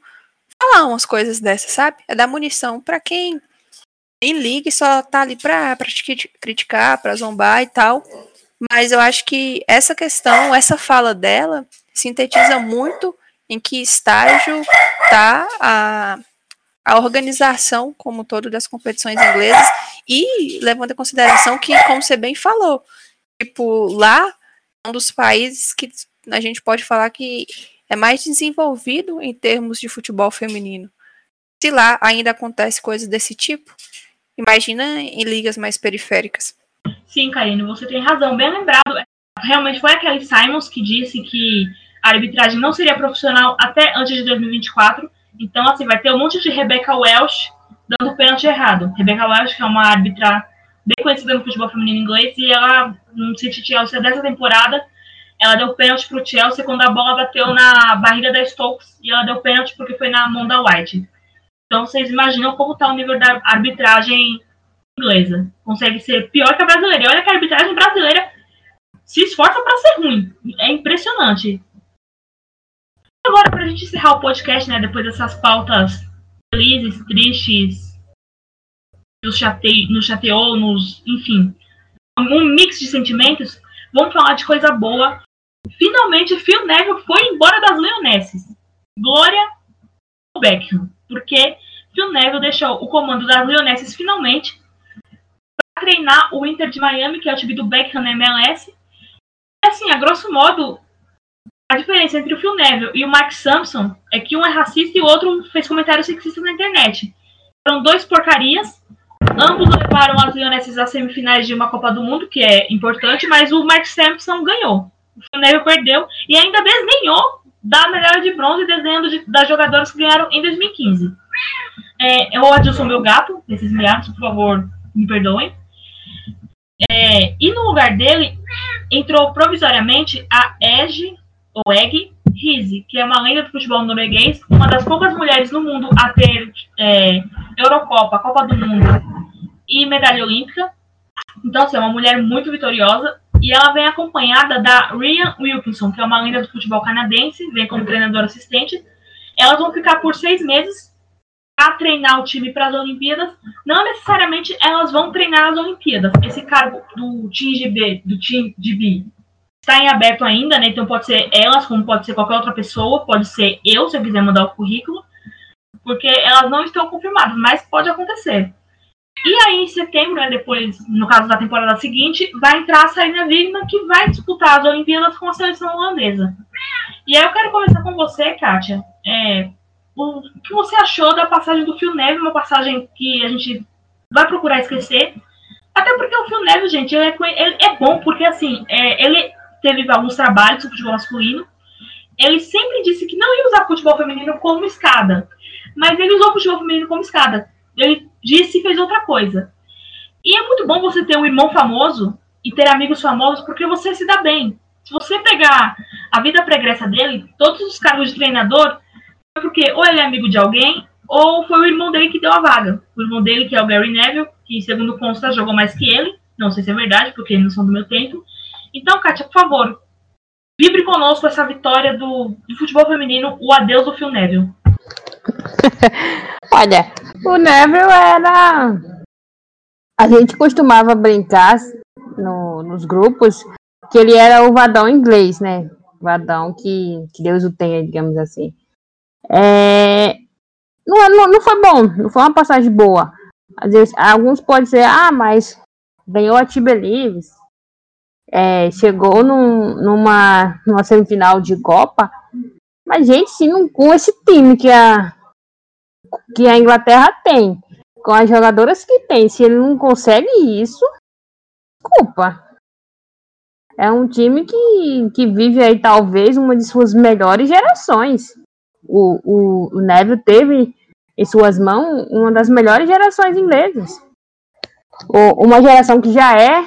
[SPEAKER 3] falar umas coisas dessas, sabe? É dar munição para quem nem liga e só tá ali pra, pra criticar, pra zombar e tal. Mas eu acho que essa questão, essa fala dela, sintetiza muito em que estágio tá a, a organização como todo das competições inglesas e levando em consideração que, como você bem falou, tipo, lá é um dos países que a gente pode falar que é mais desenvolvido em termos de futebol feminino. Se lá ainda acontece coisas desse tipo, imagina em ligas mais periféricas.
[SPEAKER 2] Sim, Karine, você tem razão. Bem lembrado, realmente foi aquele Simons que disse que a arbitragem não seria profissional até antes de 2024. Então, assim, vai ter um monte de Rebecca Welsh dando pênalti errado. Rebecca Welsh, que é uma árbitra bem conhecida no futebol feminino inglês, e ela, no City Chelsea dessa temporada, ela deu pênalti para o Chelsea quando a bola bateu na barriga da Stokes e ela deu pênalti porque foi na mão da White. Então vocês imaginam como está o nível da arbitragem inglesa. Consegue ser pior que a brasileira. E olha que a arbitragem brasileira se esforça para ser ruim. É impressionante. Agora, para a gente encerrar o podcast, né, depois dessas pautas felizes, tristes, nos, chate... nos chateou, nos. enfim. Um mix de sentimentos. Vamos falar de coisa boa Finalmente, Phil Neville foi embora das Leonesses. Glória ao Beckham. Porque Phil Neville deixou o comando das Leonesses finalmente para treinar o Inter de Miami, que é o time do Beckham na MLS. E assim, a grosso modo, a diferença entre o Phil Neville e o Mark Sampson é que um é racista e o outro fez comentários sexistas na internet. Foram dois porcarias. Ambos levaram as Leonesses às semifinais de uma Copa do Mundo, que é importante, mas o Mark Sampson ganhou. O Phil perdeu e ainda desenhou da medalha de bronze desenhando de, das jogadoras que ganharam em 2015. É, eu Adilson meu gato, esses meados, por favor, me perdoem. É, e no lugar dele entrou provisoriamente a Ege, ou Eg Rize, que é uma lenda do futebol norueguês, uma das poucas mulheres no mundo a ter é, Eurocopa, Copa do Mundo e medalha olímpica. Então, assim, é uma mulher muito vitoriosa e ela vem acompanhada da Ryan Wilkinson, que é uma lenda do futebol canadense, vem como treinadora assistente. Elas vão ficar por seis meses a treinar o time para as Olimpíadas. Não necessariamente elas vão treinar as Olimpíadas. Esse cargo do time de B, do time de B está em aberto ainda, né? Então pode ser elas, como pode ser qualquer outra pessoa, pode ser eu, se eu quiser mandar o currículo, porque elas não estão confirmadas, mas pode acontecer. E aí, em setembro, né, depois, no caso da temporada seguinte, vai entrar a Sarina Wigman, que vai disputar as Olimpíadas com a seleção holandesa. E aí eu quero começar com você, Kátia. É, o que você achou da passagem do Phil Neville, uma passagem que a gente vai procurar esquecer. Até porque o Phil Neville, gente, ele é, ele é bom, porque assim, é, ele teve alguns trabalhos no futebol masculino. Ele sempre disse que não ia usar futebol feminino como escada. Mas ele usou o futebol feminino como escada. Ele disse e fez outra coisa. E é muito bom você ter um irmão famoso e ter amigos famosos porque você se dá bem. Se você pegar a vida pregressa dele, todos os cargos de treinador, foi porque ou ele é amigo de alguém ou foi o irmão dele que deu a vaga. O irmão dele, que é o Gary Neville, que segundo consta jogou mais que ele. Não sei se é verdade, porque eles não são do meu tempo. Então, Kátia, por favor, vibre conosco essa vitória do, do futebol feminino, o adeus do Phil Neville.
[SPEAKER 4] Olha, o Neville era. A gente costumava brincar no, nos grupos que ele era o vadão inglês, né? Vadão que, que Deus o tenha, digamos assim. É... Não, não, não foi bom, não foi uma passagem boa. Às vezes, alguns podem dizer, ah, mas ganhou a Tibelives, é, chegou num, numa, numa semifinal de Copa. Mas, gente, se não, com esse time que a, que a Inglaterra tem, com as jogadoras que tem, se ele não consegue isso, desculpa. É um time que, que vive aí talvez uma de suas melhores gerações. O, o, o Neville teve em suas mãos uma das melhores gerações inglesas. O, uma geração que já é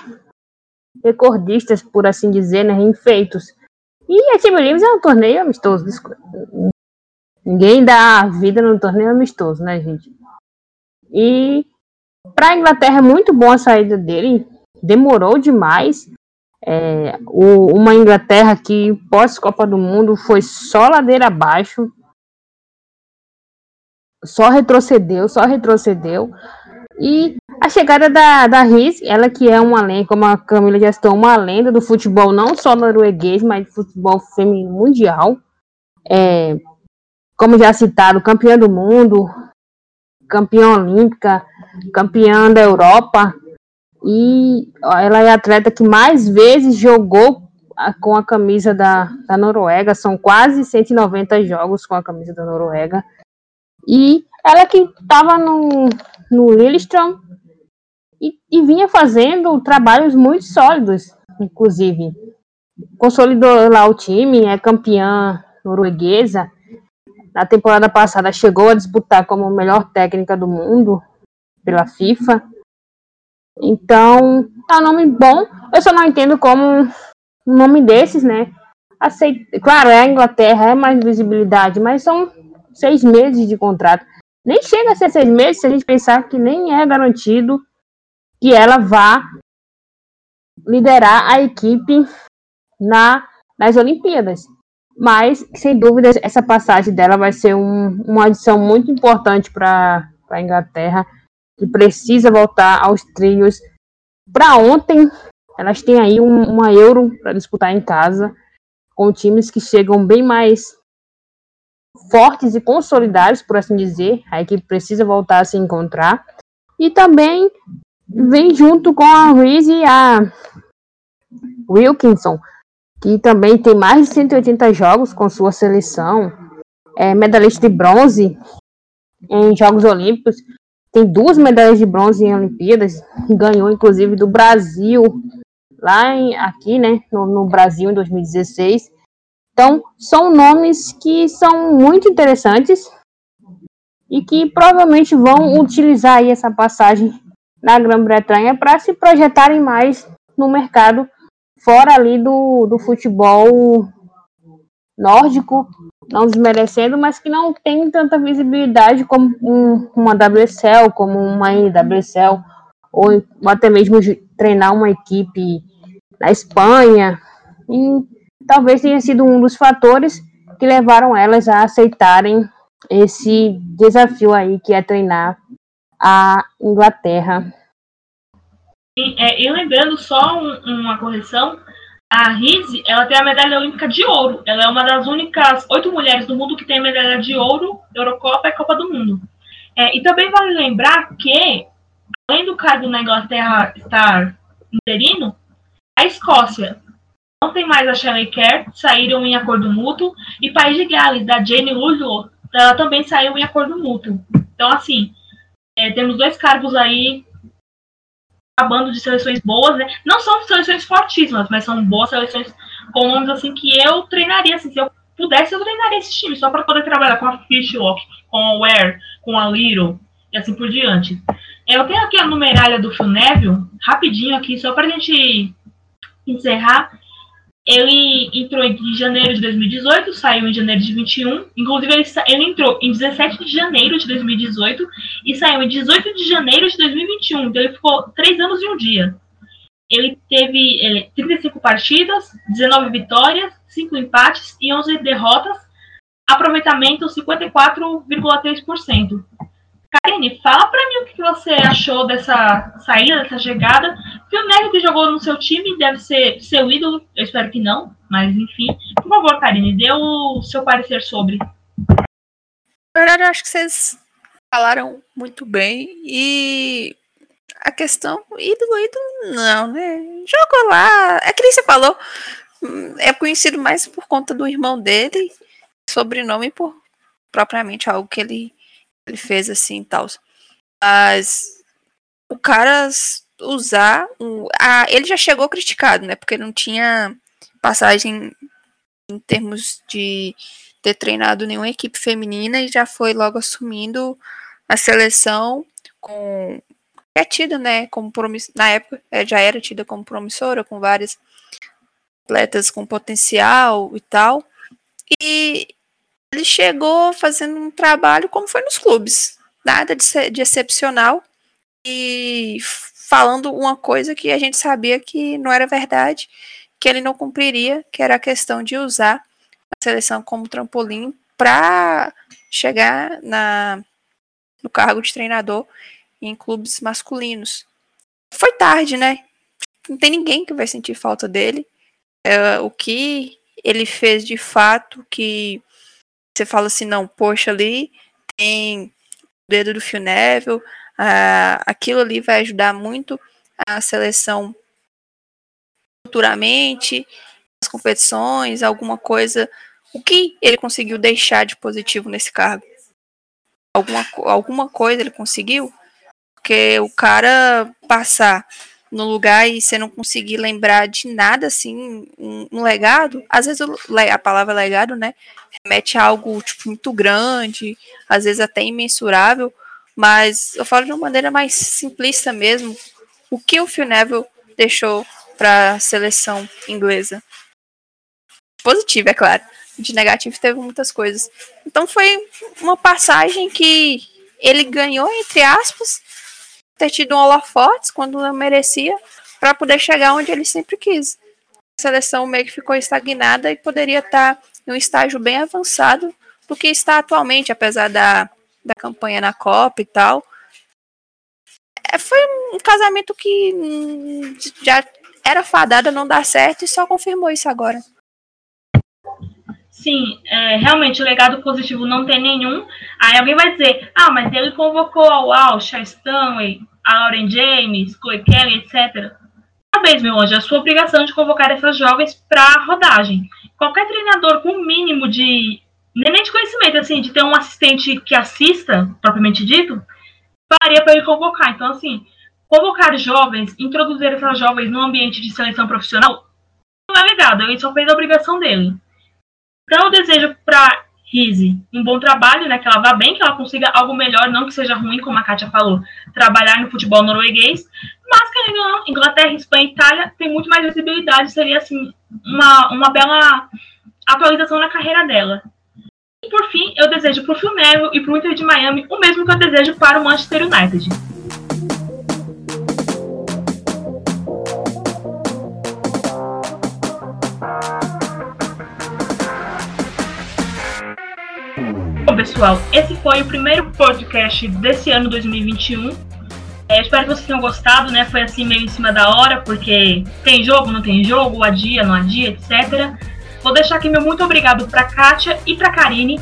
[SPEAKER 4] recordistas, por assim dizer, né, em feitos. E a Team Williams é um torneio amistoso. Ninguém dá vida no torneio amistoso, né, gente? E para a Inglaterra é muito bom a saída dele. Demorou demais. É, o, uma Inglaterra que pós Copa do Mundo foi só ladeira abaixo. só retrocedeu, só retrocedeu. E a chegada da, da Riz, ela que é uma lenda, como a Camila já citou, uma lenda do futebol não só norueguês, mas do futebol feminino mundial. É, como já citado, campeã do mundo, campeã olímpica, campeã da Europa. E ela é a atleta que mais vezes jogou com a camisa da, da Noruega. São quase 190 jogos com a camisa da Noruega. E ela que estava no, no Lillestrøm e, e, vinha fazendo trabalhos muito sólidos, inclusive. Consolidou lá o time, é campeã norueguesa. Na temporada passada chegou a disputar como melhor técnica do mundo pela FIFA. Então, é um nome bom. Eu só não entendo como um nome desses, né? Aceita. Claro, é a Inglaterra, é mais visibilidade, mas são seis meses de contrato. Nem chega a ser seis meses se a gente pensar que nem é garantido que ela vá liderar a equipe na, nas Olimpíadas. Mas, sem dúvida, essa passagem dela vai ser um, uma adição muito importante para a Inglaterra, que precisa voltar aos trilhos. Para ontem, elas têm aí um, uma Euro para disputar em casa, com times que chegam bem mais fortes e consolidados, por assim dizer. A equipe precisa voltar a se encontrar. E também vem junto com a Reese e a Wilkinson, que também tem mais de 180 jogos com sua seleção. É medalhista de bronze em Jogos Olímpicos. Tem duas medalhas de bronze em Olimpíadas. Ganhou, inclusive, do Brasil, lá em, aqui, né, no, no Brasil, em 2016. Então, são nomes que são muito interessantes e que provavelmente vão utilizar aí essa passagem na Grã-Bretanha para se projetarem mais no mercado fora ali do, do futebol nórdico, não desmerecendo, mas que não tem tanta visibilidade como um, uma WSL, como uma NWSL, ou até mesmo treinar uma equipe na Espanha. E talvez tenha sido um dos fatores que levaram elas a aceitarem esse desafio aí que é treinar a Inglaterra.
[SPEAKER 2] E, é, e lembrando só um, uma correção, a Rizzi, ela tem a medalha olímpica de ouro. Ela é uma das únicas oito mulheres do mundo que tem medalha de ouro, Eurocopa e Copa do Mundo. É, e também vale lembrar que, além do cargo na Inglaterra estar interino, a Escócia não tem mais a Shelley Kerr, saíram em acordo mútuo, e País de Gales, da Jane Ludlow, ela também saiu em acordo mútuo. Então, assim, é, temos dois cargos aí acabando de seleções boas, né? Não são seleções fortíssimas, mas são boas seleções com nomes assim que eu treinaria, assim, se eu pudesse, eu treinaria esse time, só para poder trabalhar com a Fishlock, com a Ware, com a Little e assim por diante. Eu tenho aqui a numeralha do Phil Neville, rapidinho aqui, só para a gente encerrar. Ele entrou em janeiro de 2018, saiu em janeiro de 21. Inclusive, ele, ele entrou em 17 de janeiro de 2018 e saiu em 18 de janeiro de 2021. Então, ele ficou três anos e um dia. Ele teve é, 35 partidas, 19 vitórias, 5 empates e 11 derrotas. Aproveitamento 54,3%. Karine, fala para mim o que você achou dessa saída, dessa chegada. o Neves que jogou no seu time deve ser seu ídolo, eu espero que não, mas enfim. Por favor, Karine, dê o seu parecer sobre.
[SPEAKER 3] Na verdade, eu acho que vocês falaram muito bem e a questão ídolo, ídolo, não, né? Jogou lá, é que nem você falou, é conhecido mais por conta do irmão dele, sobrenome por propriamente algo que ele ele fez assim e tal. Mas o cara usar. Um, a, ele já chegou criticado, né? Porque não tinha passagem em termos de ter treinado nenhuma equipe feminina e já foi logo assumindo a seleção com é tida, né, como promiss... na época é, já era tida como promissora, com várias atletas com potencial e tal. E ele chegou fazendo um trabalho como foi nos clubes, nada de, de excepcional e falando uma coisa que a gente sabia que não era verdade, que ele não cumpriria, que era a questão de usar a seleção como trampolim para chegar na no cargo de treinador em clubes masculinos. Foi tarde, né? Não tem ninguém que vai sentir falta dele. É, o que ele fez de fato que você fala assim, não, poxa, ali tem o dedo do Phil Neville, ah, aquilo ali vai ajudar muito a seleção futuramente, as competições, alguma coisa. O que ele conseguiu deixar de positivo nesse cargo? Alguma, alguma coisa ele conseguiu? Porque o cara passar no lugar e você não conseguir lembrar de nada, assim, um, um legado, às vezes a palavra legado, né, remete a algo, tipo, muito grande, às vezes até imensurável, mas eu falo de uma maneira mais simplista mesmo, o que o Phil Neville deixou para a seleção inglesa. Positivo, é claro. De negativo teve muitas coisas. Então foi uma passagem que ele ganhou, entre aspas, ter tido um holofotes quando não merecia, para poder chegar onde ele sempre quis. A seleção meio que ficou estagnada e poderia estar em um estágio bem avançado do que está atualmente, apesar da, da campanha na Copa e tal. É, foi um casamento que hum, já era fadado não dar certo e só confirmou isso agora.
[SPEAKER 2] Sim, é, realmente o legado positivo não tem nenhum. Aí alguém vai dizer, ah, mas ele convocou ao Walsh, a Stanley, a Lauren James, Chloe Kelly, etc. Talvez, meu anjo, é a sua obrigação de convocar essas jovens para a rodagem. Qualquer treinador com o mínimo de. Nem de conhecimento, assim, de ter um assistente que assista, propriamente dito, faria para ele convocar. Então, assim, convocar jovens, introduzir essas jovens no ambiente de seleção profissional, não é legado, ele só fez a obrigação dele. Então, eu desejo para Rise um bom trabalho, né? Que ela vá bem, que ela consiga algo melhor, não que seja ruim, como a Kátia falou, trabalhar no futebol norueguês. Mas, ou não, Inglaterra, Espanha e Itália tem muito mais visibilidade, seria, assim, uma, uma bela atualização na carreira dela. E, por fim, eu desejo para o Phil Neville e para o Inter de Miami o mesmo que eu desejo para o Manchester United. Pessoal, esse foi o primeiro podcast desse ano 2021. É, espero que vocês tenham gostado, né? Foi assim meio em cima da hora, porque tem jogo, não tem jogo, adia, não adia, etc. Vou deixar aqui meu muito obrigado para Kátia e para Karine.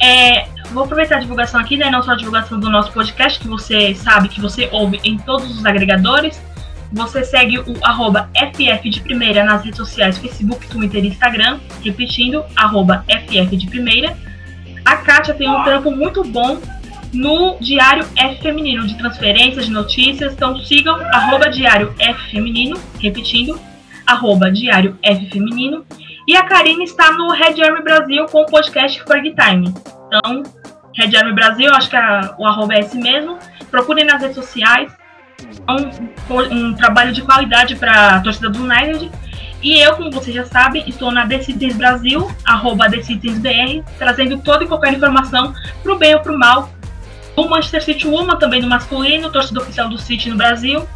[SPEAKER 2] É, vou aproveitar a divulgação aqui, né? Não só a divulgação do nosso podcast, que você sabe que você ouve em todos os agregadores. Você segue o arroba FF de Primeira nas redes sociais, Facebook, Twitter e Instagram. Repetindo, arroba FF de Primeira. Kátia tem um trampo muito bom no Diário F Feminino, de transferências, de notícias. Então sigam arroba Diário F Feminino, repetindo, arroba Diário F Feminino. E a Karine está no Red Army Brasil com o podcast Ferg Time. Então, Red Army Brasil, acho que a, o arroba é esse mesmo. Procurem nas redes sociais. É um, um trabalho de qualidade para a torcida do United. E eu, como vocês já sabem, estou na Decidens Brasil, arroba BR, trazendo toda e qualquer informação pro bem ou pro mal. O Manchester City Woman, também no masculino, torcedor oficial do City no Brasil.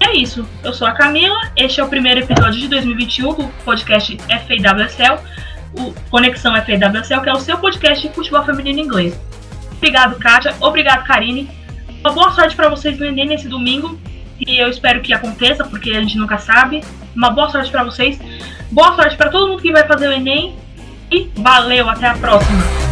[SPEAKER 2] E é isso. Eu sou a Camila, este é o primeiro episódio de 2021 do podcast FAWSL, o Conexão FAWSL, que é o seu podcast de futebol feminino inglês. Obrigado, Kátia. Obrigado, Karine. Uma boa sorte para vocês no nesse domingo. E eu espero que aconteça, porque a gente nunca sabe. Uma boa sorte para vocês. Boa sorte para todo mundo que vai fazer o Enem. E valeu, até a próxima.